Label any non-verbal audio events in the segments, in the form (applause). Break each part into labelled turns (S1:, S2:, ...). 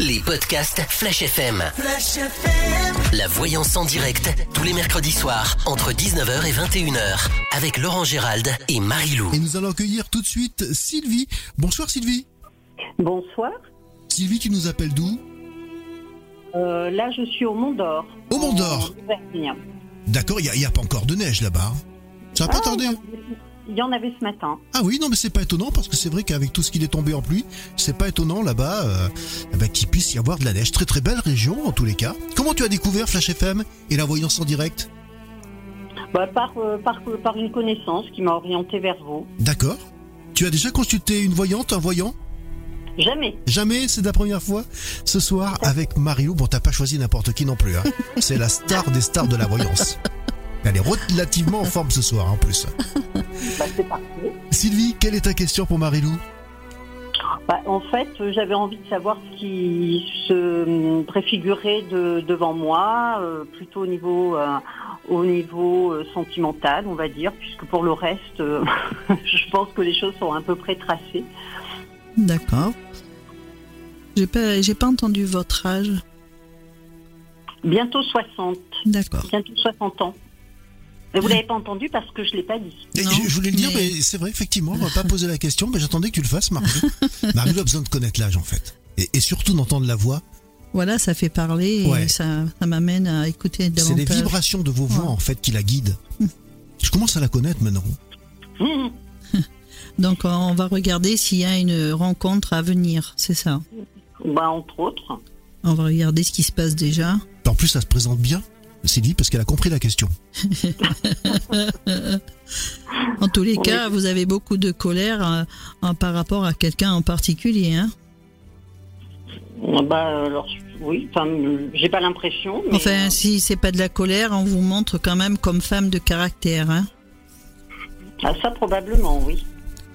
S1: Les podcasts Flash FM.
S2: Flash FM.
S1: La voyance en direct, tous les mercredis soirs, entre 19h et 21h, avec Laurent Gérald et Marie-Lou.
S3: Et nous allons accueillir tout de suite Sylvie. Bonsoir Sylvie.
S4: Bonsoir.
S3: Sylvie, tu nous appelles d'où?
S4: Euh, là, je suis au Mont d'Or.
S3: Au Mont d'Or. D'accord, il n'y a, pas encore de neige là-bas. Ça va pas
S4: Ah,
S3: tarder.
S4: Il y en avait ce matin.
S3: Ah oui, non, mais c'est pas étonnant parce que c'est vrai qu'avec tout ce qu'il est tombé en pluie, c'est pas étonnant là-bas euh, eh ben, qu'il puisse y avoir de la neige. Très très belle région en tous les cas. Comment tu as découvert Flash FM et la voyance en direct
S4: Bah, par, euh, par, par une connaissance qui m'a orienté vers vous.
S3: D'accord. Tu as déjà consulté une voyante, un voyant?
S4: Jamais.
S3: Jamais, c'est la première fois? Ce soir, avec Mario, bon, t'as pas choisi n'importe qui non plus. Hein. (laughs) C'est la star des stars de la voyance. Elle est relativement en forme ce soir en plus. (laughs)
S4: Bah, c'est parfait.
S3: Sylvie, quelle est ta question pour Marilou
S4: Bah, en fait, j'avais envie de savoir ce qui se préfigurait de, devant moi, euh, plutôt au niveau, euh, au niveau euh, sentimental, on va dire, puisque pour le reste, euh, (laughs) je pense que les choses sont à peu près tracées.
S5: D'accord. J'ai pas, j'ai pas entendu votre âge.
S4: Bientôt 60.
S5: D'accord.
S4: Bientôt 60 ans. Mais vous l'avez pas entendu parce que je l'ai pas dit.
S3: Et
S5: Non,
S3: je, je voulais le dire,
S5: mais-
S3: mais c'est vrai, effectivement, on va pas poser la question, mais j'attendais que tu le fasses, Marilou. (laughs) Marilou a besoin de connaître l'âge en fait. Et, et surtout d'entendre la voix.
S5: Voilà, ça fait parler et
S3: Ouais.
S5: ça, ça m'amène à écouter
S3: C'est les
S5: davantage.
S3: vibrations de vos voix
S5: Ouais.
S3: en fait qui la guident. Je commence à la connaître maintenant.
S4: Hum, (laughs)
S5: Donc on va regarder s'il y a une rencontre à venir, c'est ça?
S4: Bah, entre autres.
S5: On va regarder ce qui se passe déjà.
S3: En plus, ça se présente bien, Sylvie, parce qu'elle a compris la question. (laughs)
S5: En tous les
S4: Oui.
S5: cas, vous avez beaucoup de colère en- par rapport à quelqu'un en particulier. Hein
S4: Bah, alors, oui, enfin, j'ai pas l'impression. mais,
S5: enfin,
S4: euh,
S5: si c'est pas de la colère, on vous montre quand même comme femme de caractère. Hein
S4: ah, ça, probablement, oui.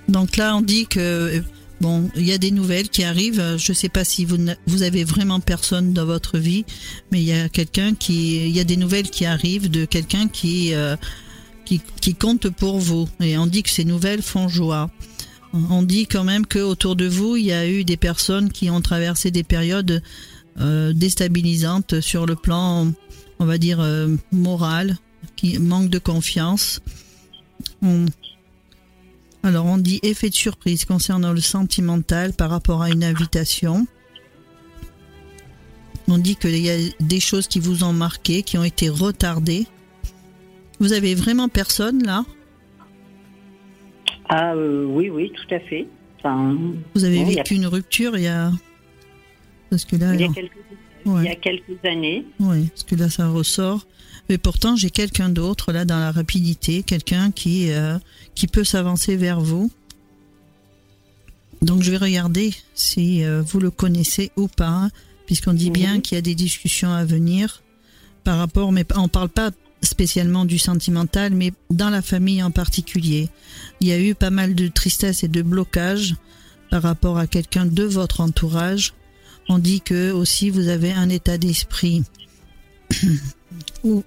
S5: Donc là, on dit que euh, bon, il y a des nouvelles qui arrivent. Euh, Je sais pas si vous vous avez vraiment personne dans votre vie, mais il y a quelqu'un qui, il y a des nouvelles qui arrivent de quelqu'un qui euh, qui, qui compte pour vous. Et on dit que ces nouvelles font joie. On dit quand même que autour de vous, il y a eu des personnes qui ont traversé des périodes euh, déstabilisantes sur le plan, on va dire euh, moral, qui manquent de confiance. On- alors, on dit effet de surprise concernant le sentimental par rapport à une invitation. On dit qu'il y a des choses qui vous ont marqué, qui ont été retardées. Vous avez vraiment personne là?
S4: Ah, euh, oui, oui, tout à fait. Enfin,
S5: Vous avez
S4: Bon, a-
S5: vécu une rupture il y a. Parce que là,
S4: il, y a quelques,
S5: ouais.
S4: il y a quelques années.
S5: Oui, parce que là, ça ressort. Mais pourtant, j'ai quelqu'un d'autre, là, dans la rapidité, quelqu'un qui, euh, qui peut s'avancer vers vous. Donc, je vais regarder si euh, vous le connaissez ou pas, puisqu'on dit bien
S4: Mhm.
S5: qu'il y a des discussions à venir par rapport, mais on parle pas spécialement du sentimental, mais dans la famille en particulier. Il y a eu pas mal de tristesse et de blocage par rapport à quelqu'un de votre entourage. On dit que aussi vous avez un état d'esprit (clears throat) Ouh.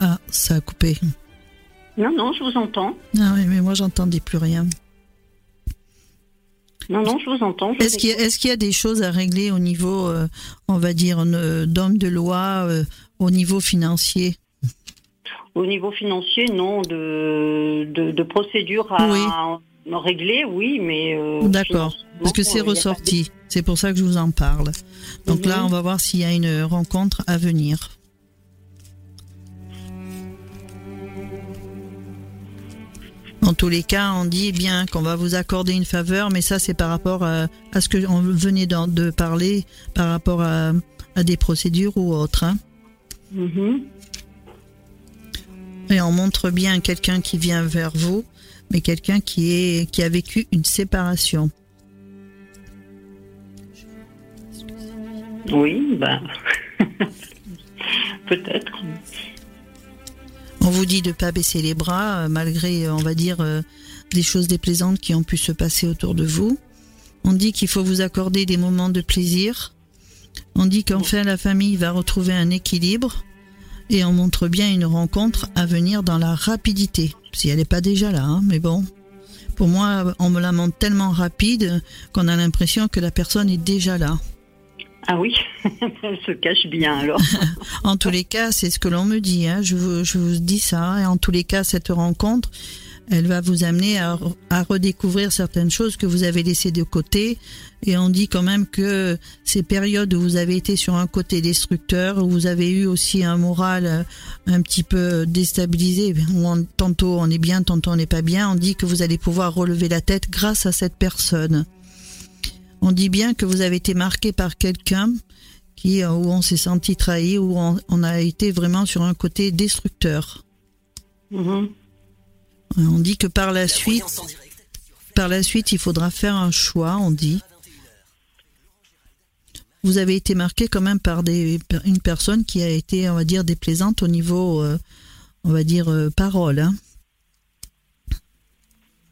S5: Ah, ça a coupé.
S4: Non, non, je vous entends.
S5: Ah oui, mais moi j'entendais plus rien.
S4: Non, non, je vous entends.
S5: Est-ce qu'il y, qu'il y a des choses à régler au niveau, euh, on va dire, euh, d'homme de loi, euh, au niveau financier?
S4: Au niveau financier, non, de, de, de procédure à régler, oui, mais... euh,
S5: D'accord, parce que c'est ressorti. C'est pour ça que je vous en parle. Donc là,
S4: Mhm.
S5: on va voir s'il y a une rencontre à venir. En tous les cas, on dit bien qu'on va vous accorder une faveur, mais ça, c'est par rapport à, à ce que on venait de, parler, par rapport à, à des procédures ou autres. hein.
S4: Mhm.
S5: Et on montre bien quelqu'un qui vient vers vous, mais quelqu'un qui est qui a vécu une séparation.
S4: Oui, ben... (laughs) Peut-être.
S5: On vous dit de pas baisser les bras, euh, malgré, euh, on va dire, euh, des choses déplaisantes qui ont pu se passer autour de vous. On dit qu'il faut vous accorder des moments de plaisir. On dit qu'enfin la famille va retrouver un équilibre. Et on montre bien une rencontre à venir dans la rapidité. Si elle n'est pas déjà là, hein, mais bon. Pour moi, on me la montre tellement rapide qu'on a l'impression que la personne est déjà là.
S4: Ah oui, (laughs) elle se cache bien alors. (laughs)
S5: En tous les cas, c'est ce que l'on me dit. Hein. Je, vous, je vous dis ça. Et en tous les cas, cette rencontre, elle va vous amener à, à redécouvrir certaines choses que vous avez laissées de côté. Et on dit quand même que ces périodes où vous avez été sur un côté destructeur, où vous avez eu aussi un moral euh, un petit peu déstabilisé, où on- tantôt on est bien, tantôt on n'est pas bien, on dit que vous allez pouvoir relever la tête grâce à cette personne. On dit bien que vous avez été marqué par quelqu'un qui, euh, où on s'est senti trahi, où on, on a été vraiment sur un côté destructeur.
S4: Mhm.
S5: Euh, On dit que par la
S1: La
S5: suite, par la suite, il faudra faire un choix, on dit. Vous avez été marqué quand même par des, une personne qui a été, on va dire, déplaisante au niveau, euh, on va dire, euh, parole. hein.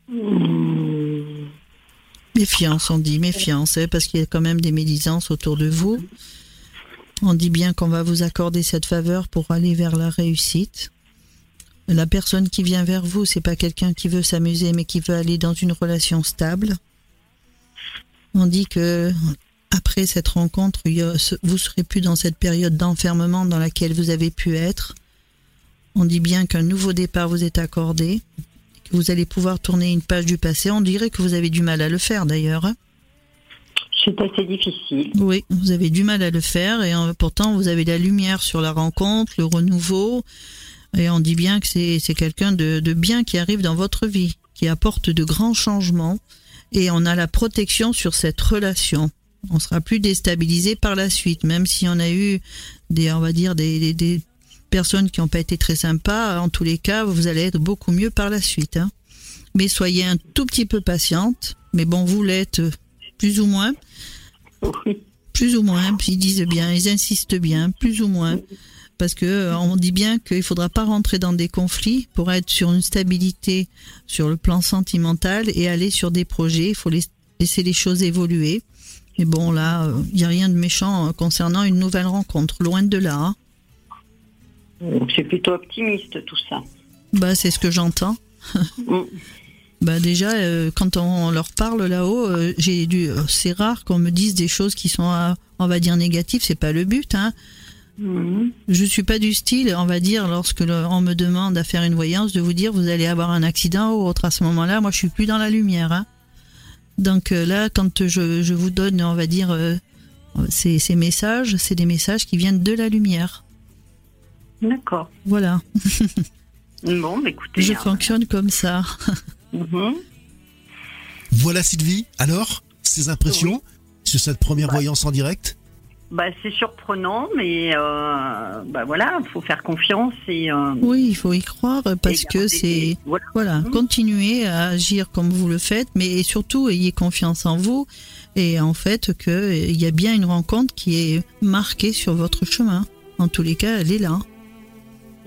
S4: Mm.
S5: Méfiance, on dit, méfiance, hein, parce qu'il y a quand même des médisances autour de vous. On dit bien qu'on va vous accorder cette faveur pour aller vers la réussite. La personne qui vient vers vous, c'est pas quelqu'un qui veut s'amuser, mais qui veut aller dans une relation stable. On dit que après cette rencontre, vous serez plus dans cette période d'enfermement dans laquelle vous avez pu être. On dit bien qu'un nouveau départ vous est accordé, vous allez pouvoir tourner une page du passé. On dirait que vous avez du mal à le faire d'ailleurs. hein.
S4: C'est assez difficile.
S5: Oui, vous avez du mal à le faire et euh, pourtant vous avez la lumière sur la rencontre, le renouveau. Et on dit bien que c'est c'est quelqu'un de, de bien qui arrive dans votre vie, qui apporte de grands changements. Et on a la protection sur cette relation. On sera plus déstabilisé par la suite, même si on a eu des, on va dire, des, des, des personnes qui n'ont pas été très sympas. En tous les cas, vous allez être beaucoup mieux par la suite. hein. Mais soyez un tout petit peu patiente. Mais bon, vous l'êtes euh, plus ou moins.
S4: Oui.
S5: Plus ou moins, ils disent bien, ils insistent bien, plus ou moins. Parce que euh, on dit bien qu'il faudra pas rentrer dans des conflits pour être sur une stabilité sur le plan sentimental et aller sur des projets. Il faut laisser- les choses évoluer. Mais bon, là, euh, il n'y a rien de méchant concernant une nouvelle rencontre, loin de là. hein.
S4: Donc, C'est plutôt optimiste tout ça.
S5: Bah, c'est ce que j'entends. (laughs)
S4: Mm.
S5: Bah déjà, euh, quand on leur parle là-haut, euh, j'ai dû. euh, c'est rare qu'on me dise des choses qui sont, on va dire négatives. C'est pas le but, hein.
S4: Mhm.
S5: Je suis pas du style, on va dire, lorsque le- on me demande à faire une voyance, de vous dire vous allez avoir un accident ou autre. À ce moment-là, moi, je suis plus dans la lumière. hein. Donc euh, là, quand je, je vous donne, on va dire, ces, ces messages, c'est des messages qui viennent de la lumière.
S4: D'accord.
S5: Voilà,
S4: Bon, bah, écoutez.
S5: je
S4: hein.
S5: fonctionne comme ça.
S4: Mhm.
S3: Voilà Sylvie, alors, ces impressions sur cette première
S4: Bah.
S3: voyance en direct
S4: Bah, c'est surprenant, mais euh, bah voilà, faut faire confiance et. euh,
S5: Oui, il faut y croire parce que c'est
S4: Voilà.
S5: voilà,
S4: Mhm.
S5: continuez à agir comme vous le faites, mais surtout ayez confiance en vous et en fait que il y a bien une rencontre qui est marquée sur votre chemin. En tous les cas, elle est là.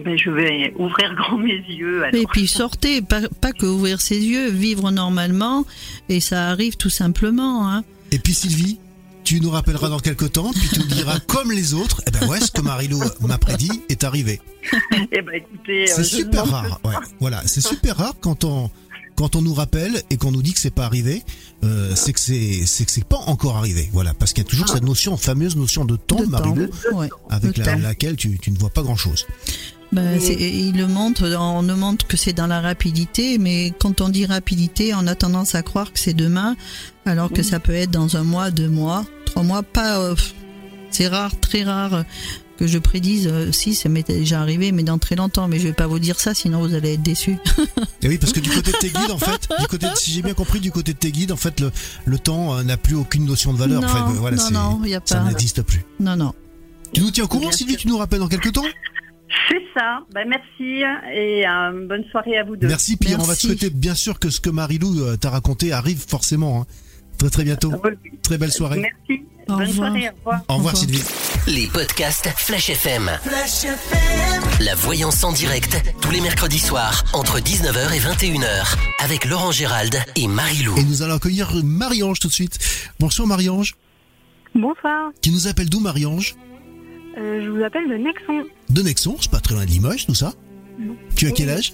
S4: Ben, je vais ouvrir grand mes yeux. Alors.
S5: Et puis sortez, pas, pas que ouvrir ses yeux, vivre normalement et ça arrive tout simplement. Hein.
S3: Et puis Sylvie, tu nous rappelleras dans quelques temps, puis tu nous diras (laughs) comme les autres, eh ben ouais, ce que Marilou m'a prédit est arrivé. (laughs)
S4: Eh ben, écoutez, euh,
S3: C'est super rare. Ouais, voilà, c'est super rare quand on quand on nous rappelle et qu'on nous dit que c'est pas arrivé, euh, c'est que c'est c'est que c'est pas encore arrivé. Voilà, parce qu'il y a toujours cette notion fameuse notion de temps,
S5: de
S3: Marilou,
S5: temps.
S3: Avec
S5: le
S3: la-
S5: temps.
S3: laquelle tu, tu ne vois pas grand chose.
S5: Ben, c'est- il le montre, on ne montre que c'est dans la rapidité, mais quand on dit rapidité, on a tendance à croire que c'est demain, alors que ça peut être dans un mois, deux mois, trois mois. Pas, euh, c'est rare, très rare que je prédise. euh, si, ça m'est déjà arrivé, mais dans très longtemps. Mais je vais pas vous dire ça, sinon vous allez être déçus.
S3: Et oui, parce que du côté de tes guides, en fait, du côté, de- si j'ai bien compris, du côté de tes guides, en fait, le, le temps euh, n'a plus aucune notion de valeur.
S5: non,
S3: en fait, voilà,
S5: non, il y a
S3: ça
S5: pas.
S3: n'existe plus.
S5: Non, non.
S3: Tu nous tiens au courant, Sylvie. Tu nous rappelles dans quelques temps?
S4: C'est ça. Ben, merci et euh, bonne soirée à vous deux.
S3: Merci. Puis on va te
S5: Merci.
S3: souhaiter bien sûr que ce que Marilou euh, t'a raconté arrive forcément. hein. Très très bientôt.
S4: Oui.
S3: Très belle soirée.
S4: Merci.
S5: Au
S4: bonne
S5: revoir.
S4: soirée. Au revoir.
S3: Au revoir
S5: Au revoir.
S3: Sylvie.
S1: Les podcasts Flash FM. La voyance en direct, tous les mercredis soirs, entre 19h et 21h, avec Laurent Gérald et Marie-Lou.
S3: Et nous allons accueillir Marie-Ange tout de suite. Bonsoir Marie-Ange.
S2: Bonsoir,
S3: Qui nous appelle d'où Marie-Ange?
S2: Euh, je vous appelle de Nexon.
S3: De Nexon, c'est pas très loin de Limoges tout ça.
S2: Non.
S3: Tu as quel âge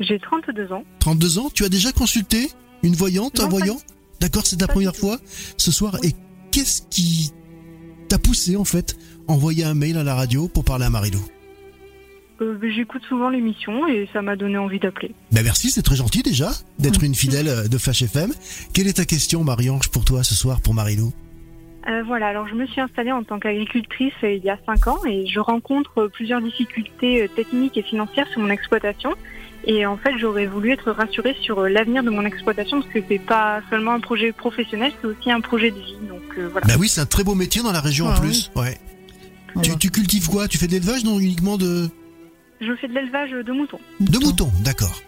S2: J'ai 32 ans.
S3: 32 ans Tu as déjà consulté une voyante, un
S2: Non,
S3: voyant D'accord, c'est ta
S2: pas
S3: première fois ce soir. Et qu'est-ce qui poussé en fait envoyer un mail à la radio pour parler à Marilou
S2: Euh, J'écoute souvent l'émission et ça m'a donné envie d'appeler.
S3: Ben merci, c'est très gentil déjà d'être une fidèle de Flash FM. Quelle est ta question, Marie-Ange, pour toi ce soir, pour Marilou
S2: Euh, voilà, alors je me suis installée en tant qu'agricultrice euh, il y a 5 ans et je rencontre euh, plusieurs difficultés techniques et financières sur mon exploitation. Et en fait, j'aurais voulu être rassurée sur l'avenir de mon exploitation parce que c'est pas seulement un projet professionnel, c'est aussi un projet de vie. Donc euh, voilà.
S3: Ben oui, c'est un très beau métier dans la région en
S5: Ah
S3: plus. Ouais.
S5: On
S3: Tu,
S5: va-
S3: tu cultives quoi? Tu fais de l'élevage, non uniquement de,
S2: Je fais de l'élevage de moutons.
S3: de moutons D'accord.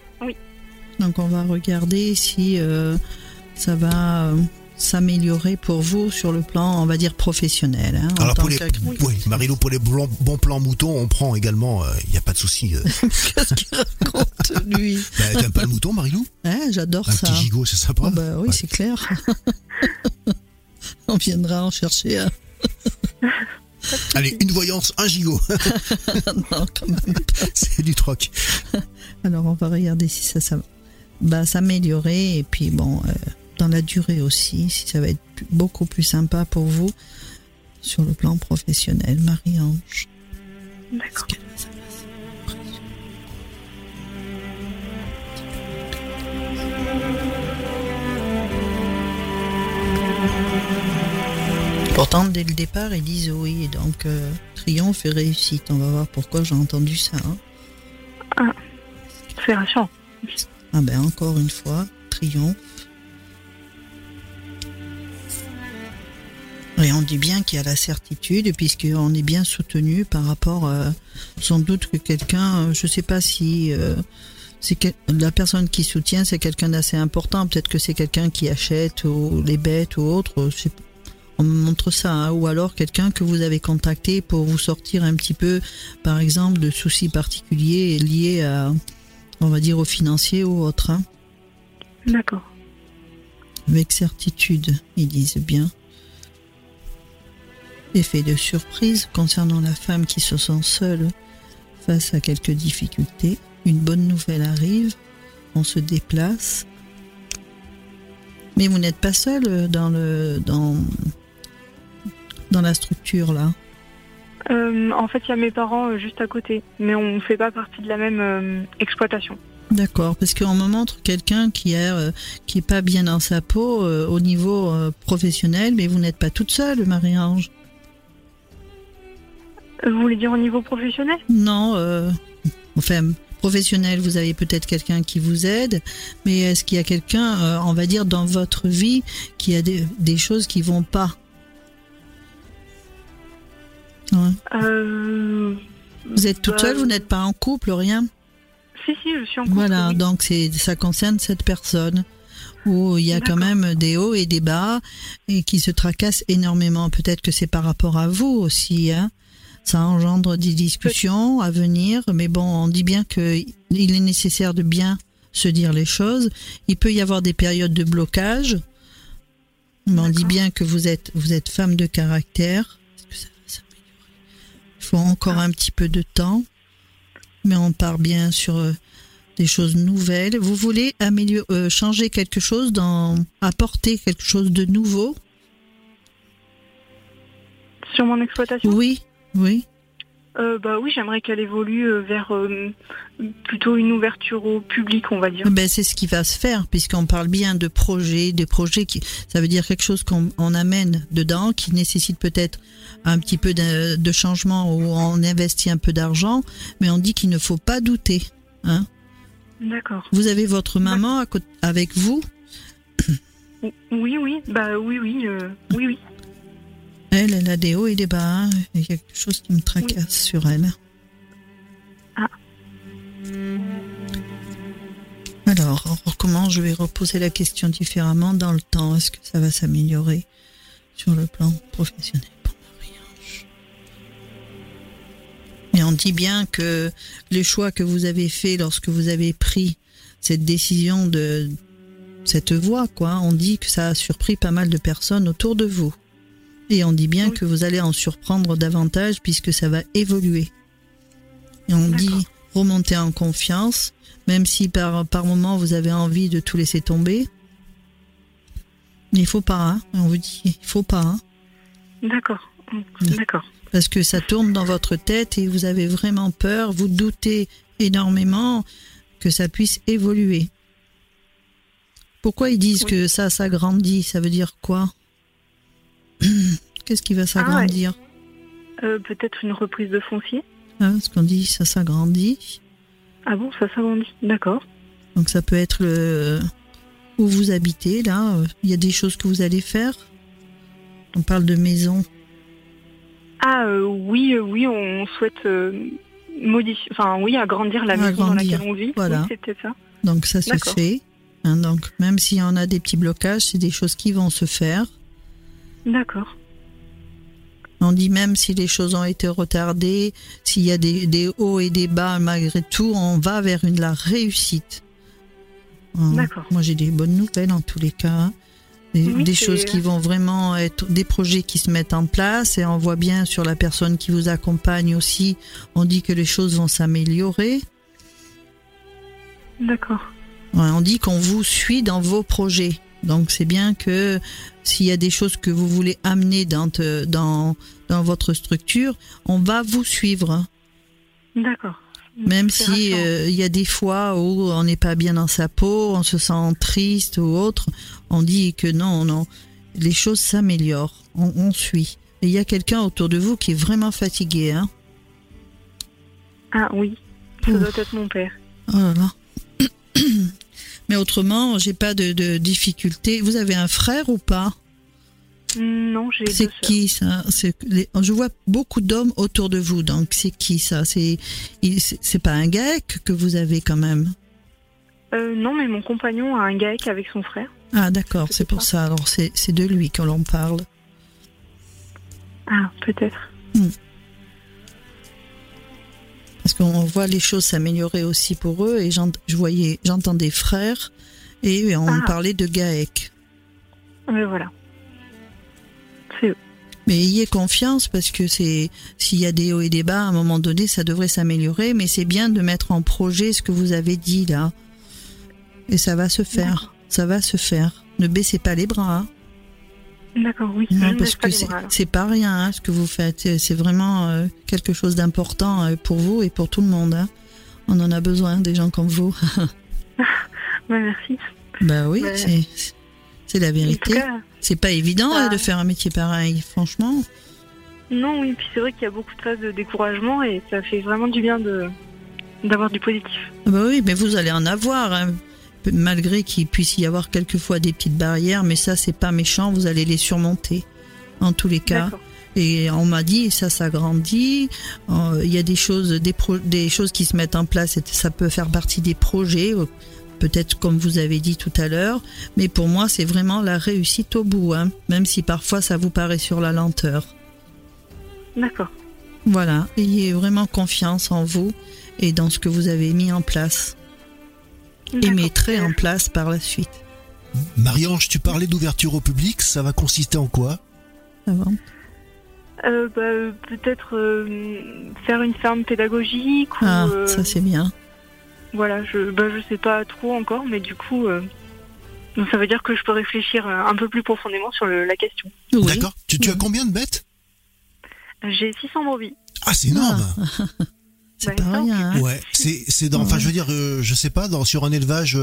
S5: Donc on va regarder si euh, ça va euh, s'améliorer pour vous sur le plan, on va dire, professionnel. hein,
S3: Alors pour les, oui, Marilou, pour les bons, bons plans moutons, on prend également, il n'y a pas de souci. euh. (laughs)
S5: Qu'est-ce qu'il raconte, lui? (laughs)
S3: Ben, T'aimes pas le mouton, Marilou
S5: Hein, J'adore
S3: Un
S5: ça.
S3: petit gigot, c'est sympa.
S5: Oh, bah oui,
S3: Ouais.
S5: c'est clair. (laughs) on viendra en chercher un.
S3: Allez, une voyance, un gigot.
S5: non, quand même.
S3: c'est du troc.
S5: Alors on va regarder si ça, ça va s'améliorer et puis bon, euh, dans la durée aussi, si ça va être beaucoup plus sympa pour vous sur le plan professionnel. Marie-Ange.
S2: D'accord.
S5: Pourtant, dès le départ, ils disent oui, donc euh, triomphe et réussite. On va voir pourquoi j'ai entendu ça. hein.
S2: C'est rassurant.
S5: Ah ben encore une fois, triomphe. Et on dit bien qu'il y a la certitude, puisqu'on est bien soutenu par rapport, euh, sans doute que quelqu'un, euh, je sais pas si euh, c'est la personne qui soutient, c'est quelqu'un d'assez important. Peut-être que c'est quelqu'un qui achète ou les bêtes ou autre. On me montre ça, hein. ou alors quelqu'un que vous avez contacté pour vous sortir un petit peu, par exemple, de soucis particuliers liés à, on va dire, au financier ou autre. hein.
S2: D'accord.
S5: Avec certitude, ils disent bien. Effet de surprise concernant la femme qui se sent seule face à quelques difficultés. Une bonne nouvelle arrive, on se déplace. Mais vous n'êtes pas seul dans le dans dans la structure là.
S2: Euh, en fait, il y a mes parents euh, juste à côté, mais on ne fait pas partie de la même euh, exploitation.
S5: D'accord, parce qu'on me montre quelqu'un qui est euh, qui est pas bien dans sa peau au niveau professionnel, mais vous n'êtes pas toute seule, Marie-Ange.
S2: Vous voulez dire au niveau professionnel?
S5: Non, euh, enfin, professionnel, vous avez peut-être quelqu'un qui vous aide, mais est-ce qu'il y a quelqu'un, euh, on va dire, dans votre vie qui a des, des choses qui vont pas? Ouais.
S2: euh,
S5: Vous êtes toute
S2: Bah,
S5: seule, vous n'êtes pas en couple, rien?
S2: Si, si, je suis en couple.
S5: Voilà,
S2: oui.
S5: donc c'est ça concerne cette personne où il y a quand même des hauts et des bas et qui se tracassent énormément. Peut-être que c'est par rapport à vous aussi. Hein. Ça engendre des discussions à venir, mais bon, on dit bien que il est nécessaire de bien se dire les choses. Il peut y avoir des périodes de blocage, mais on dit bien que vous êtes vous êtes femme de caractère. Que ça Il faut encore
S2: Ah.
S5: un petit peu de temps, mais on part bien sur euh, des choses nouvelles. Vous voulez améliorer, euh, changer quelque chose, dans, apporter quelque chose de nouveau?
S2: Sur mon exploitation?
S5: Oui, oui.
S2: Euh, Bah oui, j'aimerais qu'elle évolue euh, vers euh, plutôt une ouverture au public, on va dire.
S5: Ben, c'est ce qui va se faire, puisqu'on parle bien de projets, des projets qui, ça veut dire quelque chose qu'on on amène dedans, qui nécessite peut-être un petit peu de, de changement où on investit un peu d'argent, mais on dit qu'il ne faut pas douter. Hein.
S2: D'accord.
S5: Vous avez votre maman à côté, avec vous?
S2: Oui, oui, bah oui, oui, euh, oui, oui.
S5: Elle, elle a des hauts et des bas. Il y a quelque chose qui me tracasse sur elle.
S2: Ah.
S5: Alors, on recommence. Je vais reposer la question différemment dans le temps? Est-ce que ça va s'améliorer sur le plan professionnel? Pour Mais on dit bien que les choix que vous avez faits lorsque vous avez pris cette décision de cette voie, quoi, on dit que ça a surpris pas mal de personnes autour de vous. Et on dit bien
S2: Oui.
S5: que vous allez en surprendre davantage puisque ça va évoluer. Et on dit remonter en confiance, même si par, par moment vous avez envie de tout laisser tomber. Mais il faut pas, hein. On vous dit, il faut pas, hein.
S6: D'accord. D'accord.
S5: Parce que ça tourne dans votre tête et vous avez vraiment peur, vous doutez énormément que ça puisse évoluer. Pourquoi ils disent que ça s'agrandit Ça veut dire quoi? (coughs) Qu'est-ce qui va s'agrandir
S6: euh, Peut-être une reprise de foncier.
S5: Ah, ce qu'on dit, ça s'agrandit.
S6: Ah bon, ça s'agrandit, d'accord.
S5: Donc ça peut être le où vous habitez, là. Il y a des choses que vous allez faire. On parle de maison.
S6: Ah euh, oui, euh, oui, on souhaite modifier, enfin oui, agrandir la maison dans laquelle on vit.
S5: Voilà.
S6: C'était ça.
S5: Donc ça se fait. Hein, donc même s'il y en a des petits blocages, c'est des choses qui vont se faire.
S6: D'accord.
S5: On dit même si les choses ont été retardées, s'il y a des, hauts et des bas, malgré tout, on va vers une la réussite.
S6: Hein, D'accord.
S5: Moi j'ai des bonnes nouvelles en tous les cas. Des, choses qui vont vraiment être des projets qui se mettent en place et on voit bien sur la personne qui vous accompagne aussi, on dit que les choses vont s'améliorer.
S6: D'accord.
S5: on dit qu'on vous suit dans vos projets. Donc c'est bien que s'il y a des choses que vous voulez amener dans, dans, dans votre structure, on va vous suivre.
S6: D'accord.
S5: Même si euh, il y a des fois où on n'est pas bien dans sa peau, on se sent triste ou autre, on dit que non, non, les choses s'améliorent, on, suit. Il y a quelqu'un autour de vous qui est vraiment fatigué, hein
S6: Ah oui, ça doit être mon père.
S5: Oh là là. (clears throat) Mais autrement, j'ai pas de, de difficulté. Vous avez un frère ou pas?
S6: Non, j'ai.
S5: C'est qui ça? Je vois beaucoup d'hommes autour de vous, donc c'est qui ça? C'est c'est pas un GAEC que vous avez quand même?
S6: Euh, Non, mais mon compagnon a un GAEC avec son frère.
S5: Ah d'accord, c'est pour ça. Alors c'est de lui que l'on parle.
S6: Ah, peut-être.
S5: Hmm. Parce qu'on voit les choses s'améliorer aussi pour eux et je voyais, j'entends des frères et on ah. parlait de GAEC.
S6: Mais voilà.
S5: Mais ayez confiance parce que c'est s'il y a des hauts et des bas, à un moment donné, ça devrait s'améliorer. Mais c'est bien de mettre en projet ce que vous avez dit là, et ça va se faire. Ça va se faire. Ne baissez pas les bras. Hein.
S6: D'accord, oui.
S5: parce que c'est pas rien hein, ce que vous faites. C'est vraiment euh, quelque chose d'important euh, pour vous et pour tout le monde. Hein. On en a besoin des gens comme vous. (laughs)
S6: bah, merci.
S5: Bah oui, c'est la vérité. C'est pas évident hein, de faire un métier pareil, franchement.
S6: Non, oui, puis c'est vrai qu'il y a beaucoup de phases de découragement et ça fait vraiment du bien de d'avoir du positif.
S5: Ah bah oui, mais vous allez en avoir. Malgré qu'il puisse y avoir quelquefois des petites barrières, mais ça c'est pas méchant, vous allez les surmonter en tous les cas. Et on m'a dit, ça s'agrandit, euh, il y a des choses, des, des choses qui se mettent en place, et ça peut faire partie des projets peut-être comme vous avez dit tout à l'heure, mais pour moi c'est vraiment la réussite au bout, hein, même si parfois ça vous paraît sur la lenteur.
S6: D'accord.
S5: Voilà, ayez vraiment confiance en vous et dans ce que vous avez mis en place et mettrez en place par la suite.
S3: Marie-Ange, tu parlais d'ouverture au public, ça va consister en quoi?
S6: Euh, bah, Peut-être euh, faire une ferme pédagogique.
S5: ah, euh, ça c'est bien.
S6: Voilà, je bah, je sais pas trop encore, mais du coup, euh, ça veut dire que je peux réfléchir un peu plus profondément sur la question.
S3: D'accord. Tu, tu, as combien de bêtes?
S6: J'ai 600 brebis.
S3: Ah, c'est énorme
S5: ah. (laughs) C'est pas rien. Hein.
S3: Ouais, c'est dans. Enfin, je veux dire, euh, je sais pas, dans, sur un élevage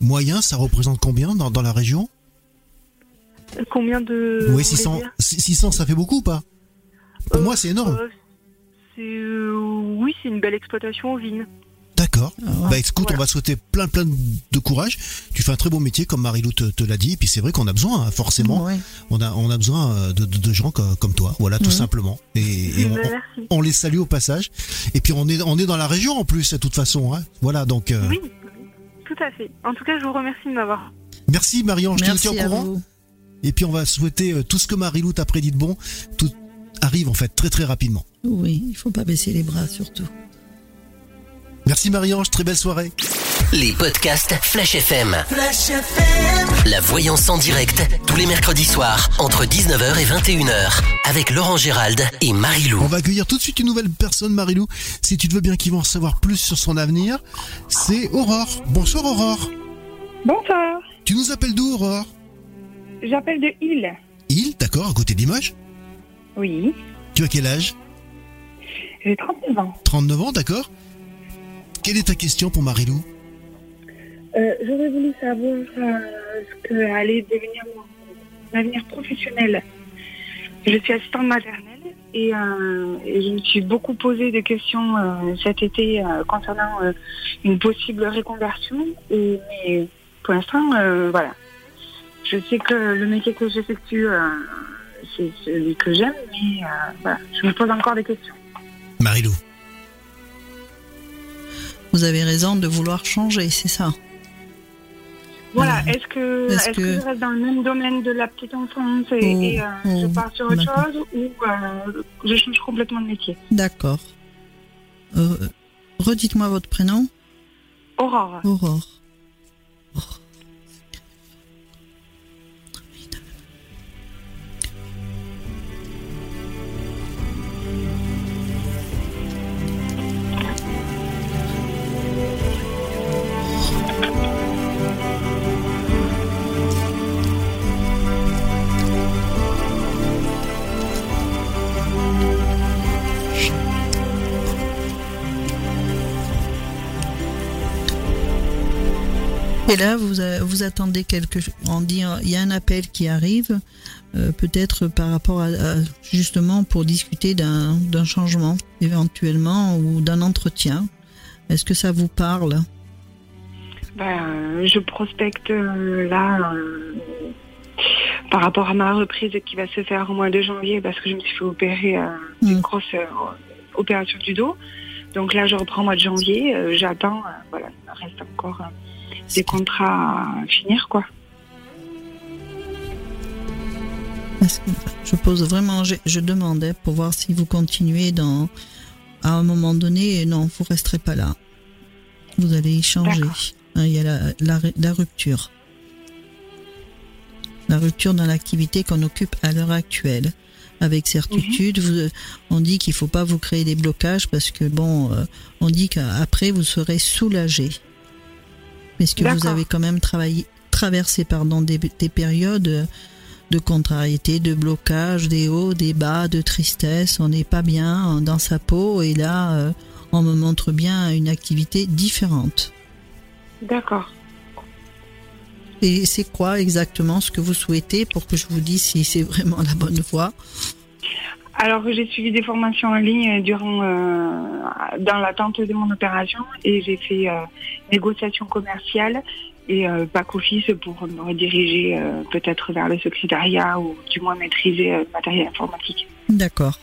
S3: moyen, ça représente combien dans, dans la région?
S6: Combien de.
S3: Oui, 600, 600, ça fait beaucoup ou pas? Pour moi, c'est énorme.
S6: oui, c'est une belle exploitation ovine.
S3: D'accord. Ah bah écoute, on va souhaiter plein plein de courage. Tu fais un très beau métier comme Marie-Lou te, l'a dit. Et puis c'est vrai qu'on a besoin, hein, forcément. On a on a besoin euh, de, gens comme, toi. Voilà, tout simplement. Et, on, les salue au passage. Et puis on est on est dans la région en plus, de toute façon. Hein. Voilà, donc.
S6: Euh, oui, tout à fait. En tout cas, je vous remercie de m'avoir.
S3: Merci Marie-Ange, je te tiens au courant. Et puis on va souhaiter euh, tout ce que Marie-Lou t'a prédit de bon. Tout arrive en fait très très rapidement.
S5: Oui, il faut pas baisser les bras surtout.
S3: Merci Marie-Ange, très belle soirée.
S1: Les podcasts Flash FM. Flash FM. La voyance en direct, tous les mercredis soirs, entre 19h et 21h, avec Laurent Gérald et Marie-Lou.
S3: On va accueillir tout de suite une nouvelle personne, Marie-Lou. Si tu te veux bien qu'ils vont en savoir plus sur son avenir, c'est Aurore. Bonsoir Aurore.
S2: Bonsoir.
S3: Tu nous appelles d'où Aurore?
S2: J'appelle de Île.
S3: Île, d'accord, à côté de Limoges?
S2: Oui.
S3: Tu as quel âge?
S2: J'ai 39 ans.
S3: 39 ans, d'accord. Quelle est ta question pour Marilou
S2: euh, J'aurais voulu savoir euh, ce que allait devenir mon avenir professionnel. Je suis assistante maternelle et, euh, je me suis beaucoup posé des questions cet été concernant une possible reconversion. Et, mais pour l'instant, voilà. Je sais que le métier que j'effectue, c'est celui que j'aime, mais voilà, je me pose encore des questions.
S3: Marilou.
S5: Vous avez raison de vouloir changer, c'est ça.
S2: Voilà, est-ce que, est que... je reste dans le même domaine de la petite enfance et, oh, euh, je oh, pars sur autre chose ou euh, je change complètement de métier?
S5: D'accord. Euh, redites-moi votre prénom.
S2: Aurore.
S5: Aurore. Et là, vous, vous attendez quelque chose. On dit, il y a un appel qui arrive, euh, peut-être par rapport à, justement pour discuter d'un changement éventuellement ou d'un entretien. Est-ce que ça vous parle?
S2: Ben, Je prospecte euh, là euh, par rapport à ma reprise qui va se faire au mois de janvier parce que je me suis fait opérer une mm. grosse opération du dos. Donc là, je reprends au mois de janvier. J'attends. voilà, il reste encore des contrats à finir, quoi.
S5: Je pose vraiment, je, demandais pour voir si vous continuez dans, à un moment donné, non, vous resterez pas là. Vous allez y changer. Hein, il y a la, la, rupture. La rupture dans l'activité qu'on occupe à l'heure actuelle. Avec certitude, mhm. on dit qu'il faut pas vous créer des blocages parce que bon, euh, on dit qu'après vous serez soulagé que vous avez quand même travaillé, traversé pardon, des, périodes de contrariété, de blocage, des hauts, des bas, de tristesse. On n'est pas bien dans sa peau et là, euh, on me montre bien une activité différente.
S2: D'accord.
S5: Et c'est quoi exactement ce que vous souhaitez pour que je vous dise si c'est vraiment la bonne voie?
S2: Alors j'ai suivi des formations en ligne durant euh, dans l'attente de mon opération et j'ai fait euh, négociation commerciale et euh, back office pour me rediriger euh, peut-être vers le secrétariat ou du moins maîtriser le matériel informatique.
S5: D'accord.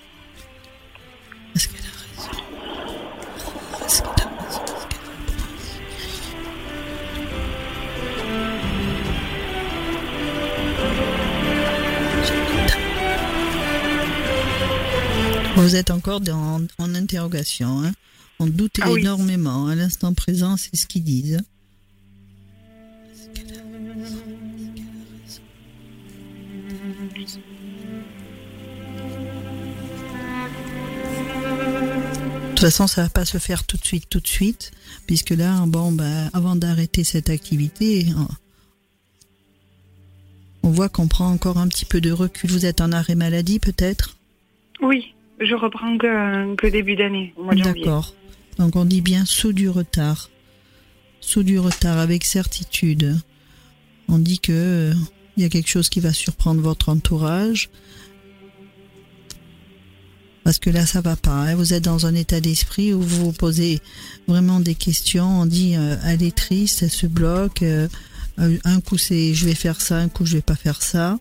S5: Vous êtes encore en interrogation. Hein on doute ah énormément. À l'instant présent, c'est ce qu'ils disent. De toute façon, ça va pas se faire tout de suite, tout de suite, puisque là, bon, bah, avant d'arrêter cette activité, on voit qu'on prend encore un petit peu de recul. Vous êtes en arrêt maladie, peut-être?
S2: Oui, je reprends que, début d'année, au mois de
S5: D'accord. Donc on dit bien sous du retard. Sous du retard, avec certitude. On dit que il euh, y a quelque chose qui va surprendre votre entourage. Parce que là, ça va pas. Hein. Vous êtes dans un état d'esprit où vous vous posez vraiment des questions. On dit, euh, elle est triste, elle se bloque. Euh, un coup, c'est je vais faire ça, un coup, je vais pas faire ça.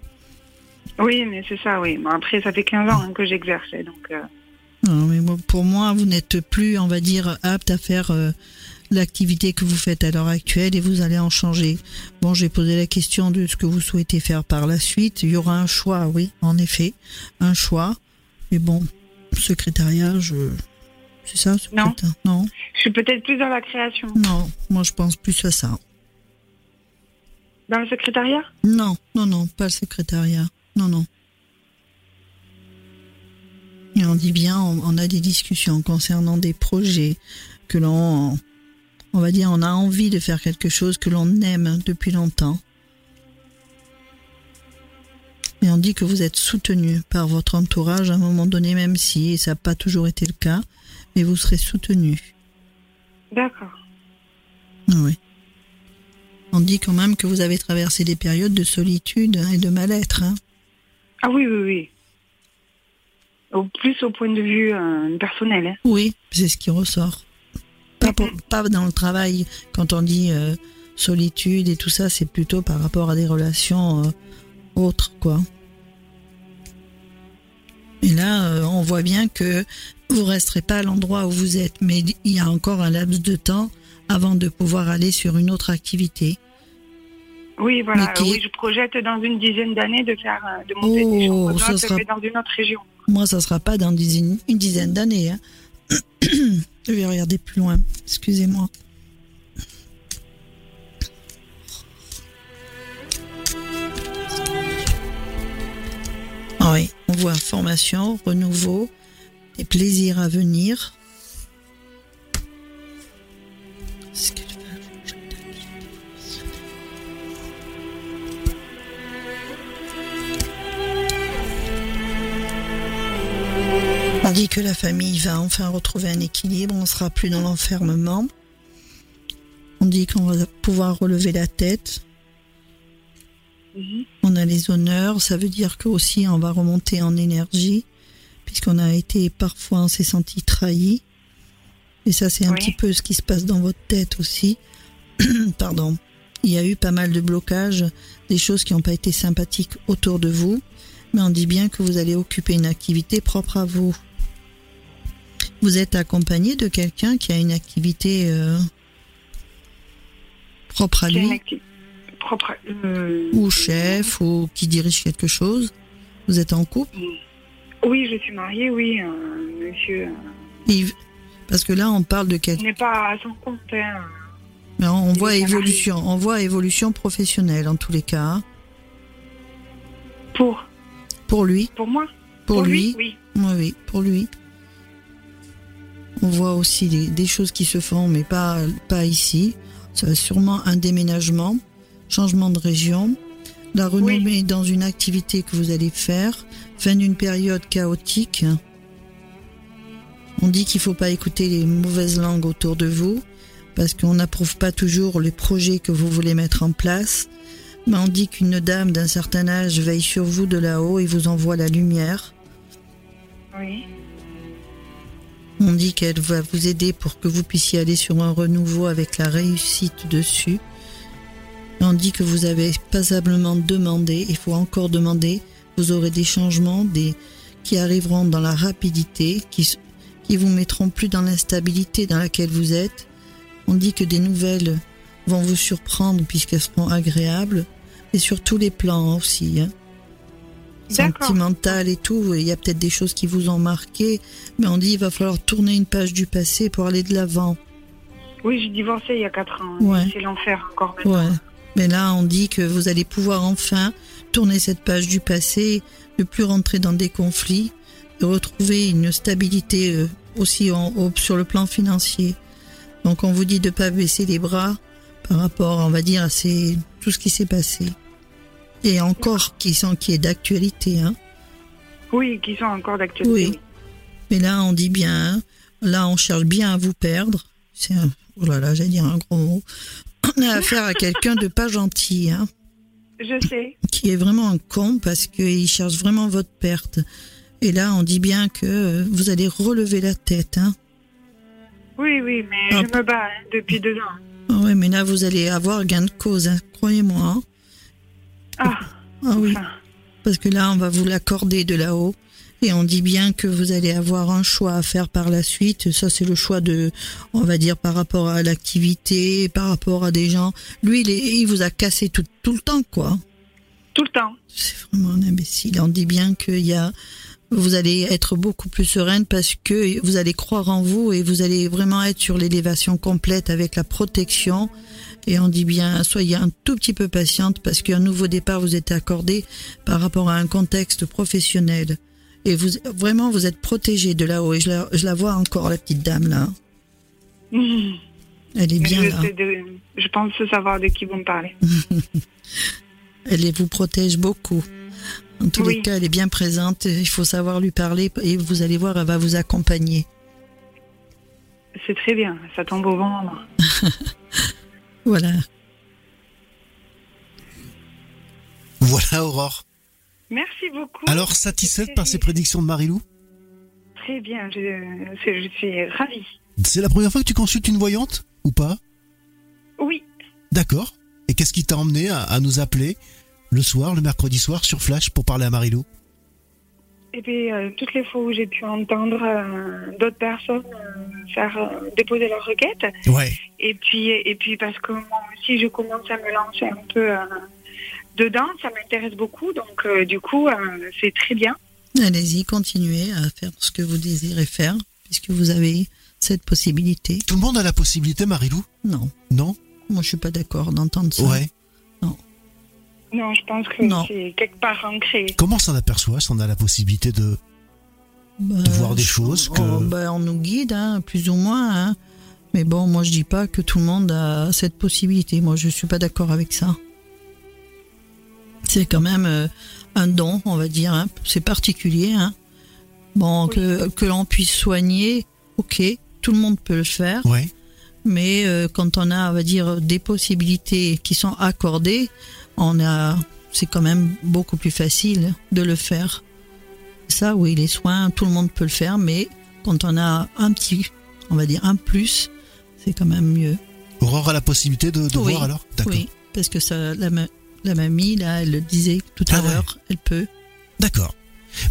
S2: Oui, mais c'est ça, oui. après, ça fait 15 ans hein, que j'exerçais, donc. Euh.
S5: Non, mais pour moi, vous n'êtes plus, on va dire, apte à faire euh, l'activité que vous faites à l'heure actuelle et vous allez en changer. Bon, j'ai posé la question de ce que vous souhaitez faire par la suite. Il y aura un choix, oui, en effet, un choix. Mais bon, secrétariat, je... c'est ça
S2: Non. Non. Je suis peut-être plus dans la création.
S5: Non, moi je pense plus à ça.
S2: Dans le secrétariat?
S5: Non, non, non, pas le secrétariat. Non, non. Et on dit bien, on, a des discussions concernant des projets que l'on, on va dire, on a envie de faire quelque chose que l'on aime depuis longtemps. Et on dit que vous êtes soutenu par votre entourage à un moment donné, même si ça n'a pas toujours été le cas, mais vous serez soutenu.
S2: D'accord.
S5: Oui. On dit quand même que vous avez traversé des périodes de solitude et de mal-être. Hein.
S2: Ah oui, oui, oui. Au plus au point de vue euh, personnel. Hein.
S5: Oui, c'est ce qui ressort. Pas, pas dans le travail, quand on dit euh, solitude et tout ça, c'est plutôt par rapport à des relations euh, autres, quoi. Et là, on voit bien que vous resterez pas à l'endroit où vous êtes, mais il y a encore un laps de temps avant de pouvoir aller sur une autre activité.
S2: Oui, voilà. Oui, je projette dans une dizaine d'années de faire euh, de monter des oh, ça sera... dans une autre région.
S5: Moi, ça sera pas dans une dizaine, une dizaine d'années. Hein. (coughs) je vais regarder plus loin. Excusez-moi. Ah oui, on voit formation, renouveau, des plaisirs à venir. On dit que la famille va enfin retrouver un équilibre, on ne sera plus dans l'enfermement. On dit qu'on va pouvoir relever la tête. Mhm. On a les honneurs, ça veut dire que aussi on va remonter en énergie, puisqu'on a été parfois, on s'est senti trahi. Et ça, c'est un petit peu ce qui se passe dans votre tête aussi. (clears throat) Pardon. Il y a eu pas mal de blocages, des choses qui n'ont pas été sympathiques autour de vous, mais on dit bien que vous allez occuper une activité propre à vous. Vous êtes accompagné de quelqu'un qui a une activité euh, propre à lui
S2: propre euh,
S5: Ou chef, ou qui dirige quelque chose Vous êtes en couple
S2: Oui, je suis mariée, oui, monsieur.
S5: Parce que là, on parle de quelqu'un.
S2: n'est pas à son compte. Hein.
S5: Mais on, voit évolution, on voit évolution professionnelle en tous les cas.
S2: Pour
S5: Pour lui
S2: Pour moi
S5: Pour, lui,
S2: Oui.
S5: Oui, pour lui. On voit aussi des, choses qui se font, mais pas, pas ici. Ça sûrement un déménagement, changement de région, la renommée dans une activité que vous allez faire, fin d'une période chaotique. On dit qu'il ne faut pas écouter les mauvaises langues autour de vous, parce qu'on n'approuve pas toujours les projets que vous voulez mettre en place. Mais on dit qu'une dame d'un certain âge veille sur vous de là-haut et vous envoie la lumière.
S2: Oui.
S5: On dit qu'elle va vous aider pour que vous puissiez aller sur un renouveau avec la réussite dessus. On dit que vous avez passablement demandé, il faut encore demander, vous aurez des changements qui arriveront dans la rapidité, qui, qui vous mettront plus dans l'instabilité dans laquelle vous êtes. On dit que des nouvelles vont vous surprendre puisqu'elles seront agréables, et sur tous les plans aussi. Hein sentimentale et tout. Il y a peut-être des choses qui vous ont marqué, mais on dit il va falloir tourner une page du passé pour aller de l'avant.
S2: Oui, j'ai divorcé il y a 4 ans. C'est l'enfer encore maintenant. Ouais.
S5: Mais là, on dit que vous allez pouvoir enfin tourner cette page du passé, ne plus rentrer dans des conflits, et retrouver une stabilité euh, aussi en, sur le plan financier. Donc on vous dit de ne pas baisser les bras par rapport, on va dire, à tout ce qui s'est passé et encore qui sont qui est d'actualité. Hein.
S2: Oui, qui sont encore d'actualité. Oui.
S5: Mais là, on dit bien, là, on cherche bien à vous perdre. C'est un, oh là là, j'allais dire un gros mot. On a affaire à quelqu'un de pas gentil. Hein.
S2: Je sais.
S5: Qui est vraiment un con parce qu'il cherche vraiment votre perte. Et là, on dit bien que vous allez relever la tête. Hein.
S2: Oui, oui, mais je me bats hein, depuis deux ans.
S5: Ah oui, mais là, vous allez avoir gain de cause, hein, croyez-moi.
S2: Ah,
S5: ah oui. Parce que là, on va vous l'accorder de là-haut. Et on dit bien que vous allez avoir un choix à faire par la suite. Ça, c'est le choix de, on va dire, par rapport à l'activité, par rapport à des gens. Lui, il, il vous a cassé tout, tout le temps, quoi.
S2: Tout le temps.
S5: C'est vraiment un imbécile. On dit bien qu'il y a, vous allez être beaucoup plus sereine parce que vous allez croire en vous et vous allez vraiment être sur l'élévation complète avec la protection et on dit bien, soyez un tout petit peu patiente parce qu'un nouveau départ vous est accordé par rapport à un contexte professionnel. Et vous, vraiment, vous êtes protégé de là-haut. Et je la, je la, vois encore, la petite dame là. (laughs) Elle est bien
S2: je
S5: là.
S2: je pense savoir de qui vous me parlez. (laughs)
S5: Elle vous protège beaucoup. En tous les cas, elle est bien présente. Il faut savoir lui parler et vous allez voir, elle va vous accompagner.
S2: C'est très bien. Ça tombe au bon moment. (laughs)
S5: voilà.
S3: Voilà, Aurore.
S2: Merci beaucoup.
S3: Alors, satisfaite par ces prédictions de Marilou
S2: Très bien, je, je suis ravie.
S3: C'est la première fois que tu consultes une voyante ou pas?
S2: Oui.
S3: D'accord. Et qu'est-ce qui t'a emmené à, nous appeler? Le soir, le mercredi soir, sur Flash pour parler à Marilou
S2: Eh bien, euh, toutes les fois où j'ai pu entendre euh, d'autres personnes euh, faire déposer leurs requêtes.
S3: Ouais.
S2: Et puis, et puis parce que moi aussi, je commence à me lancer un peu dedans, ça m'intéresse beaucoup. Donc, du coup, c'est très bien.
S5: Allez-y, continuez à faire ce que vous désirez faire, puisque vous avez cette possibilité.
S3: Tout le monde a la possibilité, Marilou?
S5: Non.
S3: Non?
S5: Moi, je suis pas d'accord d'entendre ça.
S3: Ouais.
S2: Non. Je pense que c'est quelque part ancré.
S3: Comment s'en aperçoit si on a la possibilité de, de bah, voir des choses que...
S5: Oh, bah, on nous guide, hein, plus ou moins. Hein. Mais bon, moi, je dis pas que tout le monde a cette possibilité. Moi, je suis pas d'accord avec ça. C'est quand même euh, un don, on va dire. Hein. C'est particulier. Hein. Bon, que, que l'on puisse soigner, ok, tout le monde peut le faire.
S3: Ouais.
S5: Mais euh, quand on a, on va dire, des possibilités qui sont accordées, on a, c'est quand même beaucoup plus facile de le faire. Ça, oui, les soins, tout le monde peut le faire, mais quand on a un petit, on va dire un plus, c'est quand même mieux.
S3: Aurore a la possibilité de, voir alors?
S5: Oui, parce que ça, la, la mamie, là, elle le disait tout à ah l'heure, elle peut.
S3: D'accord.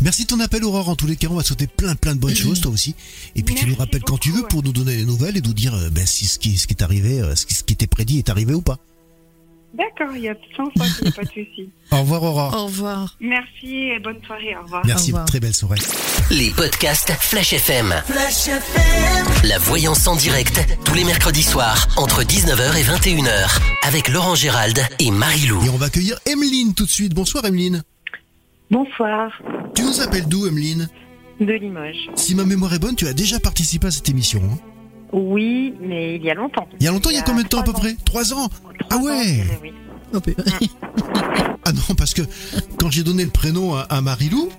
S3: Merci de ton appel, Aurore. En tous les cas, on va souhaiter plein, plein de bonnes choses, toi aussi. Et puis, tu nous rappelles quand tu veux pour nous donner les nouvelles et nous dire euh, ben, si ce qui, ce qui est arrivé, euh, ce qui, ce qui était prédit est arrivé ou pas.
S2: D'accord, il y a sans fois, il n'y a pas de souci.
S3: Au revoir, Aurore.
S5: Au revoir.
S2: Merci et bonne soirée. Au revoir.
S3: Merci, très belle soirée.
S1: Les podcasts Flash FM. Flash FM. La voyance en direct, tous les mercredis soirs, entre 19h et 21h, avec Laurent Gérald et Marie-Lou.
S3: Et on va accueillir Emeline tout de suite. Bonsoir, Emeline.
S7: Bonsoir.
S3: Tu nous appelles d'où, Emeline?
S7: De Limoges.
S3: Si ma mémoire est bonne, tu as déjà participé à cette émission. Hein?
S7: Oui, mais il y a longtemps.
S3: Il y a longtemps, il y a, combien de temps à peu près Trois ans Ah ouais
S5: oh, (laughs)
S3: Ah non, parce que quand j'ai donné le prénom à, Marilou,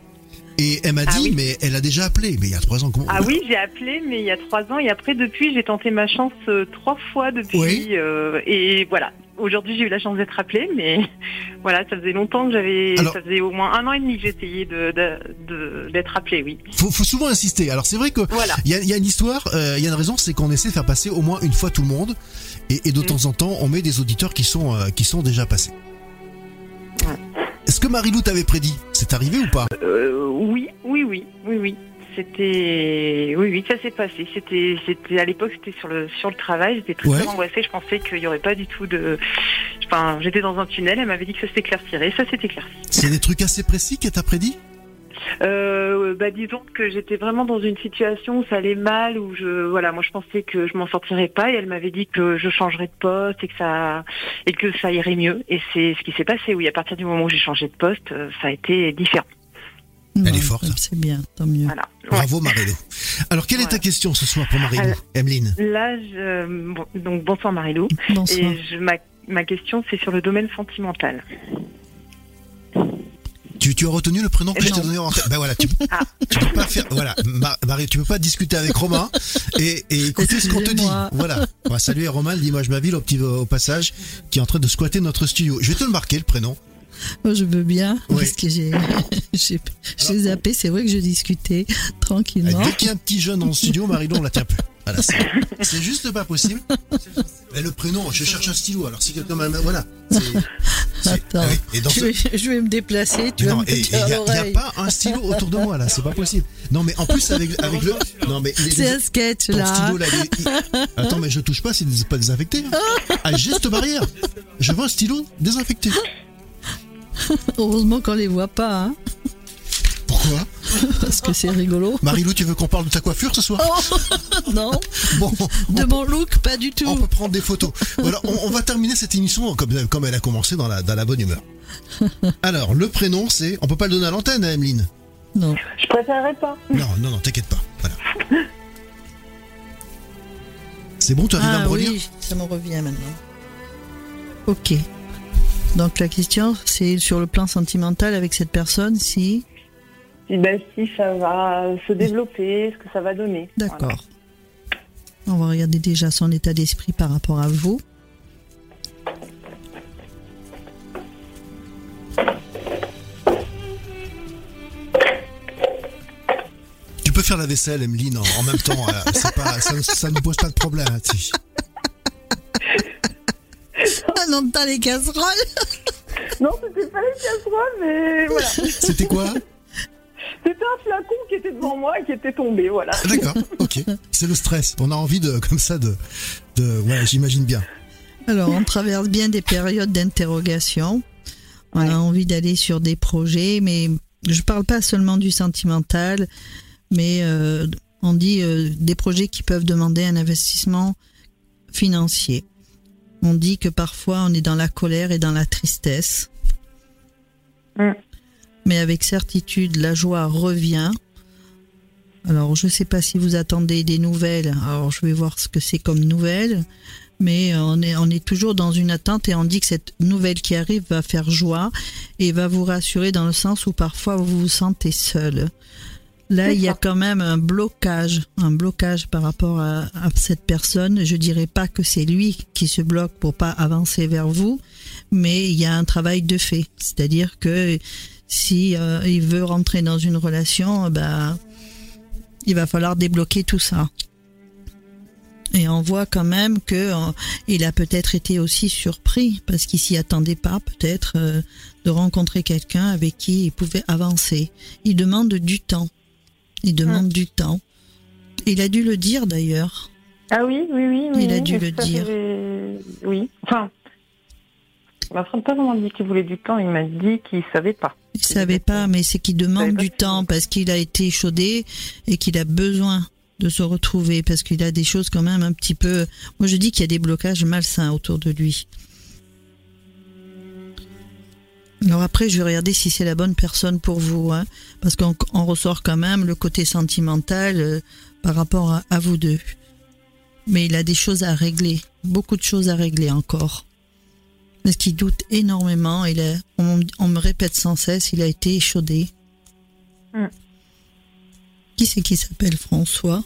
S3: et elle m'a ah dit, mais elle a déjà appelé, mais il y a trois ans. Comment...
S7: Ah oui, j'ai appelé, mais il y a trois ans, et après, depuis, j'ai tenté ma chance euh, trois fois depuis. Euh, et voilà, aujourd'hui, j'ai eu la chance d'être appelée, mais (laughs) voilà, ça faisait longtemps que j'avais. Ça faisait au moins un an et demi que j'essayais d'être appelée, oui.
S3: Faut, faut souvent insister. Alors, c'est vrai que. Voilà. Il y a, une histoire, euh, il y a une raison, c'est qu'on essaie de faire passer au moins une fois tout le monde. Et, de mm. temps en temps, on met des auditeurs qui sont, euh, qui sont déjà passés. Est-ce que Marie-Lou t'avait prédit? C'est arrivé ou pas?
S7: Euh, Oui, oui, oui, oui, oui. C'était oui oui ça s'est passé. C'était c'était à l'époque c'était sur le sur le travail. J'étais très angoissée. Je pensais qu'il y aurait pas du tout de. Enfin j'étais dans un tunnel. Elle m'avait dit que ça s'éclaircirait. Ça s'est éclairci.
S3: C'est des trucs assez précis qu'elle t'a prédit?
S7: Euh, bah disons que j'étais vraiment dans une situation où ça allait mal, où je voilà, moi je pensais que je m'en sortirais pas, et elle m'avait dit que je changerais de poste et que ça et que ça irait mieux. Et c'est ce qui s'est passé. Oui, à partir du moment où j'ai changé de poste, euh, ça a été différent.
S3: Elle est forte.
S5: C'est bien, tant mieux.
S3: Bravo Marilou. Alors quelle est ta question ce soir pour Marilou, Emeline?
S7: Là, donc bonsoir Marilou. Bonsoir. Et je, ma, ma question c'est sur le domaine sentimental.
S3: Tu, tu, as retenu le prénom que je t'ai donné en. Ben voilà, tu, ah. tu, peux pas faire, voilà, Marie, tu peux pas discuter avec Romain et, et écouter ce qu'on te dit. Voilà. On va saluer Romain, dis-moi je m'aville au petit, au passage, qui est en train de squatter notre studio. Je vais te le marquer, le prénom.
S5: Moi, je veux bien, parce que j'ai, (laughs) j'ai, zappé. C'est vrai que je discutais tranquillement.
S3: Dès qu'il y a un petit jeune dans le studio, Marilou, on la tient plus. Voilà, c'est juste pas possible. Mais le prénom, je cherche un stylo. Alors si quelqu'un m'a, voilà.
S5: Attends, je, vais, me déplacer. Tu non,
S3: il n'y a, pas un stylo autour de moi là, c'est pas possible. Non, mais en plus avec, avec le, non mais
S5: c'est un sketch là. Stylo, là
S3: Attends, mais je touche pas, c'est pas désinfecté. Hein. Ah, geste barrière. Je veux un stylo désinfecté. (laughs)
S5: Heureusement qu'on les voit pas. Hein.
S3: Pourquoi (laughs)
S5: Parce que c'est rigolo.
S3: Marilou, tu veux qu'on parle de ta coiffure ce soir?
S5: Oh, (laughs) Non. Bon, de mon look, pas du tout.
S3: On peut prendre des photos. Voilà, on, va terminer cette émission comme, comme elle a commencé dans la, dans la bonne humeur. Alors, le prénom, c'est. On peut pas le donner à l'antenne, hein, Emeline?
S5: Non.
S7: Je préférerais pas.
S3: Non, non, non, t'inquiète pas. Voilà. C'est bon, tu arrives
S5: ah,
S3: à me relire
S5: Oui, ça me revient maintenant. Ok. Donc la question, c'est sur le plan sentimental avec cette personne, si...
S7: Si, ben, si ça va se développer, ce que ça va donner.
S5: D'accord. On va regarder déjà son état d'esprit par rapport à vous.
S3: Tu peux faire la vaisselle, Emeline, en, même temps. Euh, ça, ne pose pas de problème. Hein, (laughs)
S5: On entend les casseroles. (laughs)
S7: non, c'était pas les casseroles, mais voilà.
S3: C'était quoi
S7: C'était un flacon qui était devant moi et qui était tombé, voilà.
S3: Ah, d'accord, ok. C'est le stress. On a envie de, comme ça, de, de voilà, j'imagine bien.
S5: Alors, on traverse bien des périodes d'interrogation. On a envie d'aller sur des projets, mais je parle pas seulement du sentimental, mais euh, on dit euh, des projets qui peuvent demander un investissement financier. On dit que parfois on est dans la colère et dans la tristesse. Mm. Mais avec certitude, la joie revient. Alors, je ne sais pas si vous attendez des nouvelles. Alors, je vais voir ce que c'est comme nouvelles. Mais on est, on est toujours dans une attente et on dit que cette nouvelle qui arrive va faire joie et va vous rassurer dans le sens où parfois vous vous sentez seul. Là, il y a quand même un blocage, un blocage par rapport à, cette personne. Je dirais pas que c'est lui qui se bloque pour pas avancer vers vous, mais il y a un travail de fait. C'est-à-dire que si euh, il veut rentrer dans une relation, bah, il va falloir débloquer tout ça. Et on voit quand même que euh, il a peut-être été aussi surpris parce qu'il s'y attendait pas peut-être euh, de rencontrer quelqu'un avec qui il pouvait avancer. Il demande du temps. Il demande du temps. Il a dû le dire d'ailleurs.
S7: Ah oui, oui, oui. oui
S5: il a dû le dire.
S7: Oui. Enfin, m'a pas vraiment dit qu'il voulait du temps. Il m'a dit qu'il savait pas.
S5: Il savait pas, mais c'est qu'il demande du temps parce qu'il a été chaudé et qu'il a besoin de se retrouver parce qu'il a des choses quand même un petit peu. Moi, je dis qu'il y a des blocages malsains autour de lui. Alors après, je vais regarder si c'est la bonne personne pour vous, hein, parce qu'on ressort quand même le côté sentimental euh, par rapport à, vous deux. Mais il a des choses à régler, beaucoup de choses à régler encore. Parce qu'il doute énormément, il on, me répète sans cesse, il a été échaudé. Hmm. Qui c'est qui s'appelle François?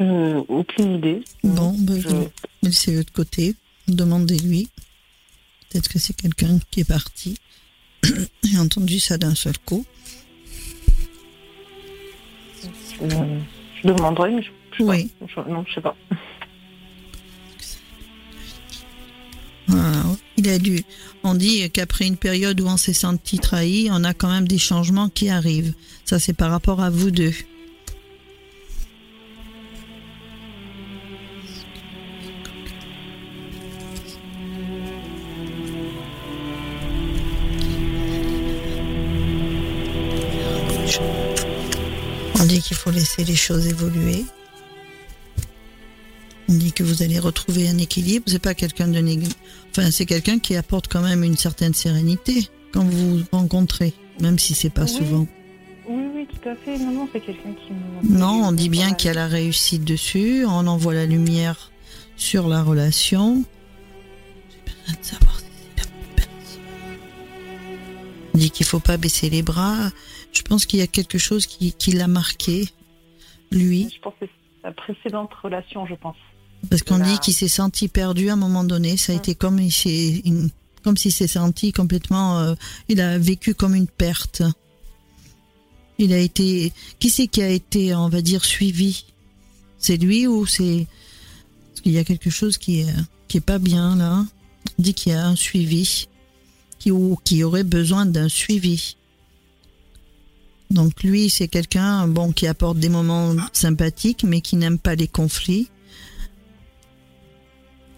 S7: Euh, Aucune idée.
S5: Bon, ben, je... c'est de l'autre côté. Demandez-lui. Peut-être que c'est quelqu'un qui est parti. (clears throat) J'ai entendu ça d'un seul coup.
S7: je demanderai, mais je, sais oui. pas. non, je sais pas.
S5: Il a dû. On dit qu'après une période où on s'est senti trahi, on a quand même des changements qui arrivent. Ça, c'est par rapport à vous deux. Les choses évoluer. On dit que vous allez retrouver un équilibre. C'est pas quelqu'un de Enfin, c'est quelqu'un qui apporte quand même une certaine sérénité quand vous vous rencontrez, même si c'est pas souvent.
S7: Oui, oui, tout à fait. Non, non, c'est quelqu'un qui me.
S5: Non, on dit bien qu'il y a la réussite dessus. On envoie la lumière sur la relation. J'ai besoin de savoir si c'est la personne. On dit qu'il faut pas baisser les bras. Je pense qu'il y a quelque chose qui, l'a marqué, lui.
S7: Je pense que c'est sa précédente relation, je pense.
S5: Parce qu'on dit qu'il s'est senti perdu à un moment donné. Ça a été comme il comme s'il s'est senti complètement. Euh, il a vécu comme une perte. Il a été. Qui c'est qui a été, on va dire, suivi? C'est lui ou c'est Parce qu'il y a quelque chose qui est qui est pas bien là. On dit qu'il y a un suivi, qui ou qui aurait besoin d'un suivi. Donc lui, c'est quelqu'un bon qui apporte des moments sympathiques, mais qui n'aime pas les conflits.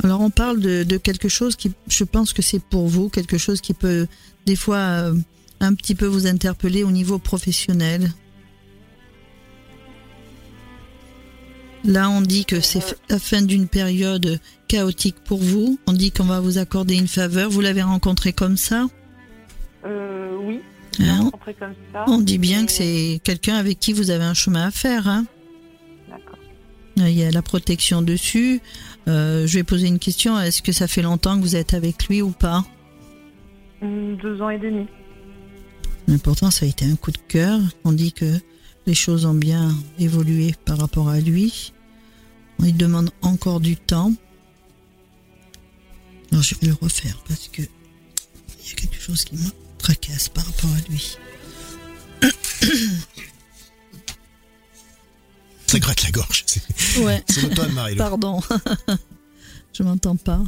S5: Alors on parle de, quelque chose qui, je pense que c'est pour vous, quelque chose qui peut des fois euh, un petit peu vous interpeller au niveau professionnel. Là, on dit que c'est la fin d'une période chaotique pour vous. On dit qu'on va vous accorder une faveur. Vous l'avez rencontré comme ça?
S7: Euh, Oui.
S5: Hein on dit bien que c'est quelqu'un avec qui vous avez un chemin à faire. Hein
S7: D'accord.
S5: Il y a la protection dessus. Euh, je vais poser une question. Est-ce que ça fait longtemps que vous êtes avec lui ou pas?
S7: Hum, Deux ans et demi.
S5: L'important, ça a été un coup de cœur. On dit que les choses ont bien évolué par rapport à lui. Il demande encore du temps. Alors, je vais le refaire parce que il y a quelque chose qui me tracasse par rapport à lui. (coughs)
S3: Ça gratte la gorge.
S5: Ouais. (laughs)
S3: C'est l'automne, Marie.
S5: Pardon. (laughs) je m'entends pas.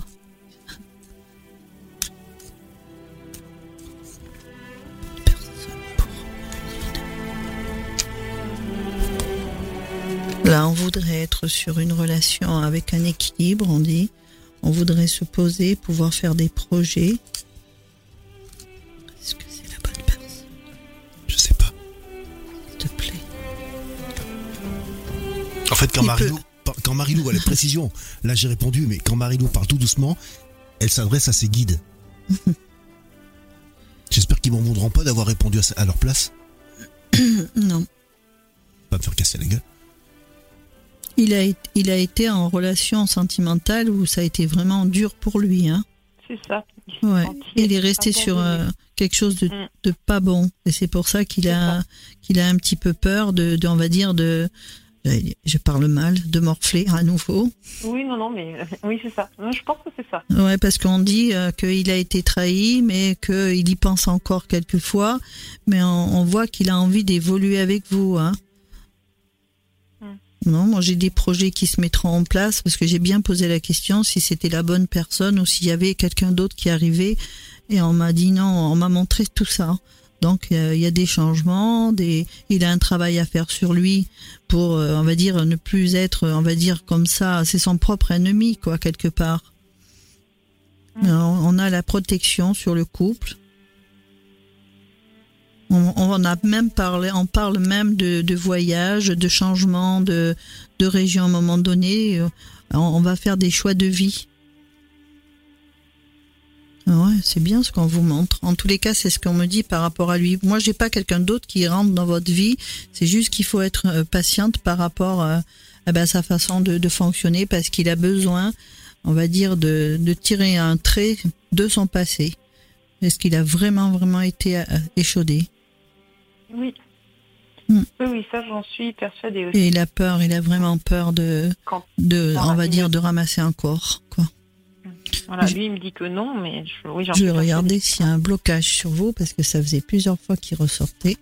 S5: Là, on voudrait être sur une relation avec un équilibre, on dit. On voudrait se poser, pouvoir faire des projets.
S3: En fait, quand
S5: Il
S3: Marilou, quand Marilou a les précisions, là j'ai répondu, mais quand Marilou parle tout doucement, elle s'adresse à ses guides. (laughs) J'espère qu'ils m'en voudront pas d'avoir répondu à, sa- à leur place. (coughs)
S5: Non.
S3: Pas me faire casser la gueule.
S5: Il a, été- il a été en relation sentimentale où ça a été vraiment dur pour lui. Hein.
S7: C'est ça. Il
S5: Ouais. Il est resté sur euh, quelque chose de,
S7: Mm.
S5: de pas bon. Et c'est pour ça qu'il a, qu'il a un petit peu peur de, de, on va dire, de, je parle mal, de morfler à nouveau.
S7: Oui, non, non, mais euh, oui, c'est ça. Je pense que c'est ça.
S5: Ouais, parce qu'on dit euh, qu'il a été trahi, mais qu'il y pense encore quelquefois. Mais on, on voit qu'il a envie d'évoluer avec vous. Hein.
S7: Hmm.
S5: Non, moi j'ai des projets qui se mettront en place parce que j'ai bien posé la question si c'était la bonne personne ou s'il y avait quelqu'un d'autre qui arrivait. Et on m'a dit non, on m'a montré tout ça. Donc euh, il y a des changements, des, il a un travail à faire sur lui pour, euh, on va dire, ne plus être, on va dire comme ça, c'est son propre ennemi quoi quelque part. Alors, on a la protection sur le couple. On, on a même parlé, on parle même de, de voyage, de changement de, de région à un moment donné. Euh, On, on va faire des choix de vie. Ah Ouais, c'est bien ce qu'on vous montre. En tous les cas, c'est ce qu'on me dit par rapport à lui. Moi, j'ai pas quelqu'un d'autre qui rentre dans votre vie. C'est juste qu'il faut être euh, patiente par rapport euh, eh ben, à sa façon de, de fonctionner parce qu'il a besoin, on va dire, de, de tirer un trait de son passé. Est-ce qu'il a vraiment, vraiment été euh, échaudé?
S7: Oui.
S5: Hmm.
S7: Oui, oui, ça, j'en suis persuadée aussi.
S5: Et il a peur, il a vraiment peur de,
S7: Quand,
S5: de on va dire, de ramasser un corps. Quoi.
S7: Voilà,
S5: Je-
S7: lui, il me dit que non, mais je, oui, j'en
S5: Je
S7: suis
S5: vais regarder s'il y a un blocage sur vous parce que ça faisait plusieurs fois qu'il ressortait.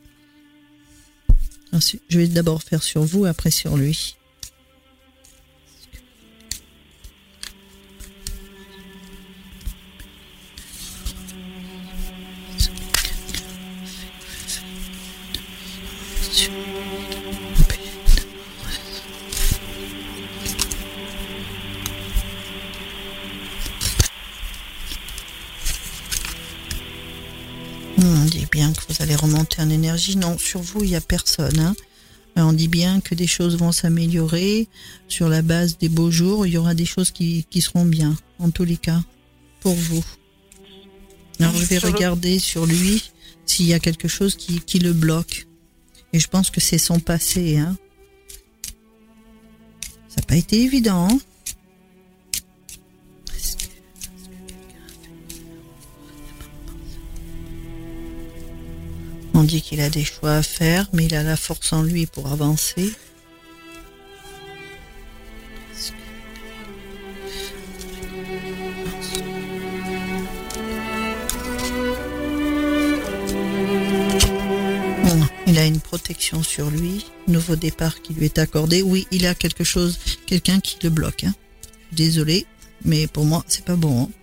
S5: Ensuite, je vais d'abord faire sur vous, après sur lui. Bien que vous allez remonter en énergie. Non, sur vous, il n'y a personne. hein. Euh, On dit bien que des choses vont s'améliorer. Sur la base des beaux jours, il y aura des choses qui, qui seront bien, en tous les cas, pour vous. Alors, je vais regarder sur lui s'il y a quelque chose qui, qui le bloque. Et je pense que c'est son passé. Hein. Ça n'a pas été évident. hein. On dit qu'il a des choix à faire, mais il a la force en lui pour avancer. Il a une protection sur lui, nouveau départ qui lui est accordé. Oui, il a quelque chose, quelqu'un qui le bloque. Hein. Désolé, mais pour moi, c'est pas bon. hein.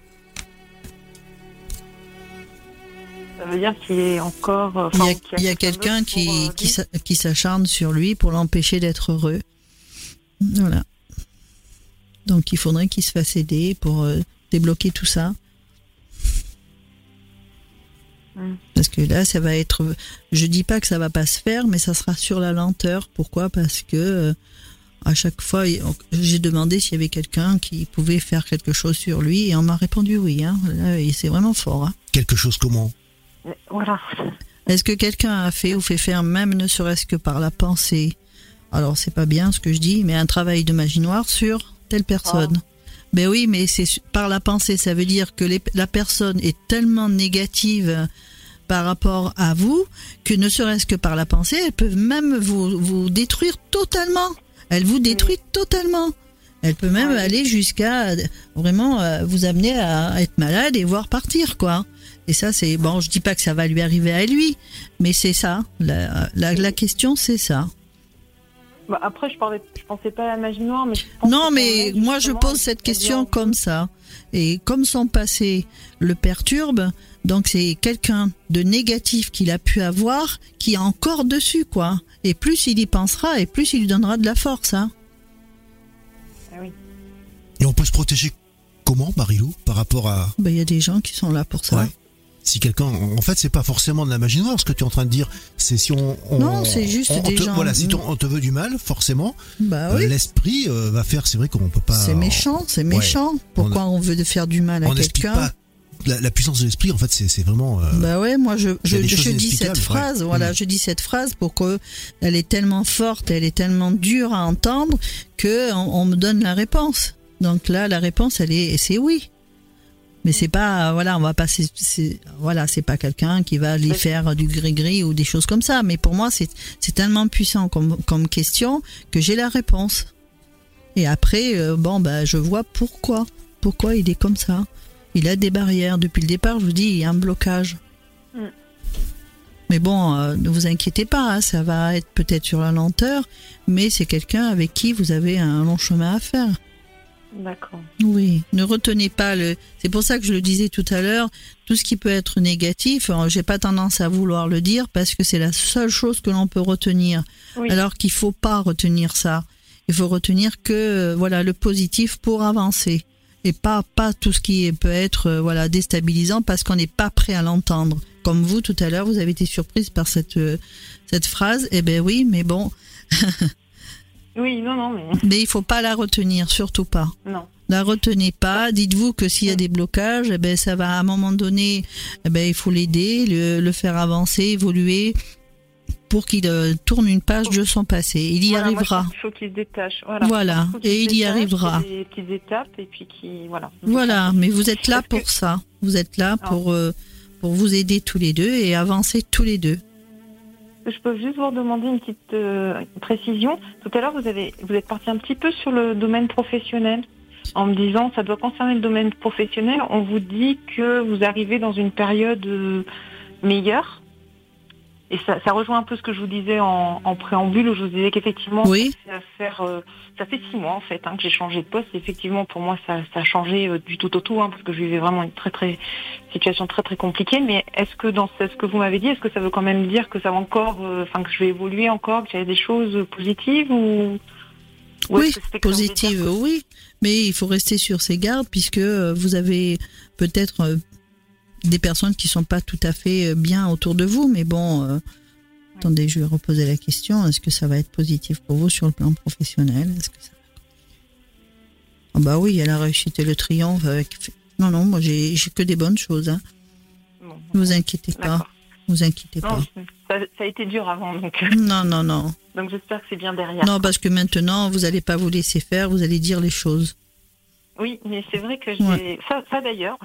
S7: Dire qu'il est encore. euh,
S5: Il y a, quelqu'un
S7: pour,
S5: qui,
S7: euh,
S5: qui, s'acharne sur lui pour l'empêcher d'être heureux. Voilà. Donc il faudrait qu'il se fasse aider pour euh, débloquer tout ça.
S7: Mm.
S5: Parce que là, ça va être. Je dis pas que ça va pas se faire, mais ça sera sur la lenteur. Pourquoi? Parce que euh, à chaque fois, j'ai demandé s'il y avait quelqu'un qui pouvait faire quelque chose sur lui, et on m'a répondu oui. Hein. Là, c'est vraiment fort. Hein.
S3: Quelque chose comment?
S7: Voilà.
S5: Est-ce que quelqu'un a fait ou fait faire, même ne serait-ce que par la pensée Alors, c'est pas bien ce que je dis, mais un travail de magie noire sur telle personne. Ben oui, mais c'est par la pensée. Ça veut dire que la personne est tellement négative par rapport à vous que ne serait-ce que par la pensée, elle peut même vous, vous détruire totalement. Elle vous détruit totalement. Elle peut même aller jusqu'à vraiment euh, vous amener à être malade et voir partir, quoi. Et ça, c'est bon. Je dis pas que ça va lui arriver à lui, mais c'est ça. La, la, la question, c'est ça.
S7: Bah après, je parlais, je pensais pas à la magie noire, mais
S5: non, mais moi, je pose cette question comme ça. Et comme son passé le perturbe, donc c'est quelqu'un de négatif qu'il a pu avoir qui est encore dessus, quoi. Et plus il y pensera, et plus il lui donnera de la force, hein.
S3: Et on peut se protéger comment, Marilou, par rapport à...
S5: Ben, il y a des gens qui sont là pour ça.
S3: Si quelqu'un, en fait, c'est pas forcément de la magie noire ce que tu es en train de dire. C'est si on,
S5: non, c'est juste des
S3: te,
S5: gens.
S3: Voilà, si on te veut du mal, forcément,
S5: bah oui.
S3: l'esprit euh, va faire. C'est vrai qu'on peut pas.
S5: C'est méchant, c'est méchant. Pourquoi on, veut de faire du mal à quelqu'un
S3: la, la, puissance de l'esprit, en fait, c'est vraiment. Euh,
S5: bah ouais, moi je, je, je dis cette phrase, voilà, mm. je dis cette phrase pour que elle est tellement forte, elle est tellement dure à entendre que on, on me donne la réponse. Donc là, la réponse, elle est, c'est oui. Mais c'est pas, voilà, on va pas, c'est, voilà, c'est pas quelqu'un qui va aller faire du gris-gris ou des choses comme ça. Mais pour moi, c'est, c'est tellement puissant comme, comme question que j'ai la réponse. Et après, euh, bon, bah, je vois pourquoi, pourquoi il est comme ça. Il a des barrières. Depuis le départ, je vous dis, il y a un blocage. Mm. Mais bon, euh, ne vous inquiétez pas, hein, ça va être peut-être sur la lenteur, mais c'est quelqu'un avec qui vous avez un long chemin à faire.
S7: D'accord.
S5: Oui, ne retenez pas le. C'est pour ça que je le disais tout à l'heure. Tout ce qui peut être négatif, j'ai pas tendance à vouloir le dire parce que c'est la seule chose que l'on peut retenir. Alors qu'il faut pas retenir ça. Il faut retenir que voilà le positif pour avancer et pas pas tout ce qui peut être euh, voilà déstabilisant parce qu'on n'est pas prêt à l'entendre. Comme vous tout à l'heure, vous avez été surprise par cette euh, cette phrase. Eh ben oui, mais bon. (laughs)
S7: Oui, non, non, mais.
S5: Mais il faut pas la retenir, surtout pas.
S7: Non.
S5: La retenez pas. Dites-vous que s'il y a des blocages, eh ben ça va à un moment donné, eh ben il faut l'aider, le, faire avancer, évoluer pour qu'il euh, tourne une page de son passé. Il y arrivera.
S7: il faut qu'il se détache.
S5: Voilà. Et il y arrivera.
S7: Des petites étapes et puis qui voilà.
S5: Voilà. Mais vous êtes là pour ça. Vous êtes là ah. pour euh, pour vous aider tous les deux et avancer tous les deux
S7: je peux juste vous demander une petite euh, précision Tout à l'heure, vous avez vous êtes parti un petit peu sur le domaine professionnel en me disant ça doit concerner le domaine professionnel. On vous dit que vous arrivez dans une période euh, meilleure. Et ça, ça, rejoint un peu ce que je vous disais en, en préambule, où je vous disais qu'effectivement,
S5: oui.
S7: ça, faire, euh, ça fait six mois en fait hein, que j'ai changé de poste. effectivement, pour moi, ça, ça a changé euh, du tout au tout, hein, parce que je vivais vraiment une très très situation très très compliquée. Mais est-ce que dans ce, que vous m'avez dit, est-ce que ça veut quand même dire que ça va encore, euh, enfin que je vais évoluer encore, qu'il y a des choses positives ou
S5: oui, positives, oui. Mais il faut rester sur ses gardes puisque vous avez peut-être des personnes qui sont pas tout à fait euh, bien autour de vous, mais bon, euh, attendez, je vais reposer la question. Est-ce que ça va être positif pour vous sur le plan professionnel? Est-ce que ça ah bah oui, elle a réussite et le triomphe avec. Non, non, moi j'ai que des bonnes choses. Hein. ne vous inquiétez pas. vous inquiétez pas.
S7: Ça, a été dur avant, donc.
S5: Non, non, non.
S7: Donc j'espère que c'est bien derrière.
S5: Non, parce que maintenant, vous n'allez pas vous laisser faire, vous allez dire les choses.
S7: Oui, mais c'est vrai que j'ai. Ça, ça d'ailleurs,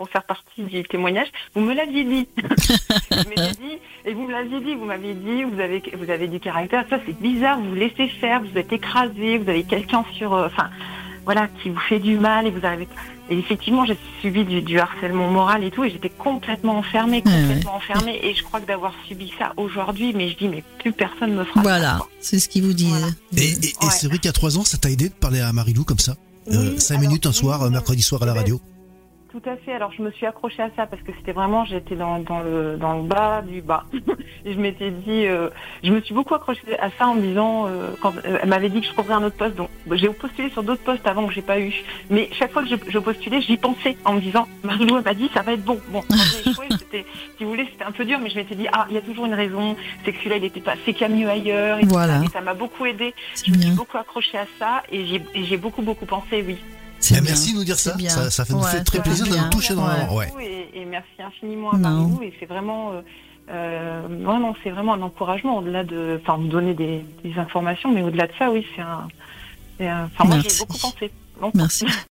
S7: pour faire partie du témoignage. Vous me l'aviez dit. (laughs) dit. Et vous me l'aviez dit. Vous m'aviez dit, vous avez, vous avez du caractère. Ça, c'est bizarre. Vous vous laissez faire. Vous êtes écrasé. Vous avez quelqu'un sur, euh, enfin, voilà, qui vous fait du mal et vous arrivez. Et effectivement, j'ai subi du, harcèlement moral et tout, et j'étais complètement enfermée, complètement enfermée. Et je crois que d'avoir subi ça aujourd'hui, mais je dis, mais plus personne me fera.
S5: Voilà, c'est ce qu'ils vous disent.
S3: Et, c'est vrai qu'à trois ans, ça t'a aidé de parler à Marilou comme ça, euh, cinq minutes un soir, euh, mercredi soir à la radio.
S7: Tout à fait. Alors je me suis accrochée à ça parce que c'était vraiment, j'étais dans, dans, le, dans le bas du bas. (laughs) et je m'étais dit, euh, je me suis beaucoup accrochée à ça en me disant, euh, quand euh, elle m'avait dit que je trouverais un autre poste, donc j'ai postulé sur d'autres postes avant que j'ai pas eu. Mais chaque fois que je, je postulais, j'y pensais en me disant, Marilou elle m'a dit, ça va être bon. Bon, c'était, si vous voulez, c'était un peu dur, mais je m'étais dit, ah, il y a toujours une raison, c'est que celui-là il était pas, c'est qu'il y a mieux ailleurs. Et,
S5: voilà.
S7: et ça m'a beaucoup aidé. Je me suis beaucoup accrochée à ça et j'ai beaucoup beaucoup pensé, oui.
S3: Eh, merci de nous dire ça. ça. fait, nous fait très plaisir de nous toucher dans
S7: le ouais. et, et, merci infiniment à vous. Et c'est vraiment, euh, euh, vraiment, c'est vraiment un encouragement au-delà de, enfin, vous donner des, des, informations, mais au-delà de ça, oui, c'est un, enfin, moi j'ai beaucoup pensé.
S5: Merci. (laughs)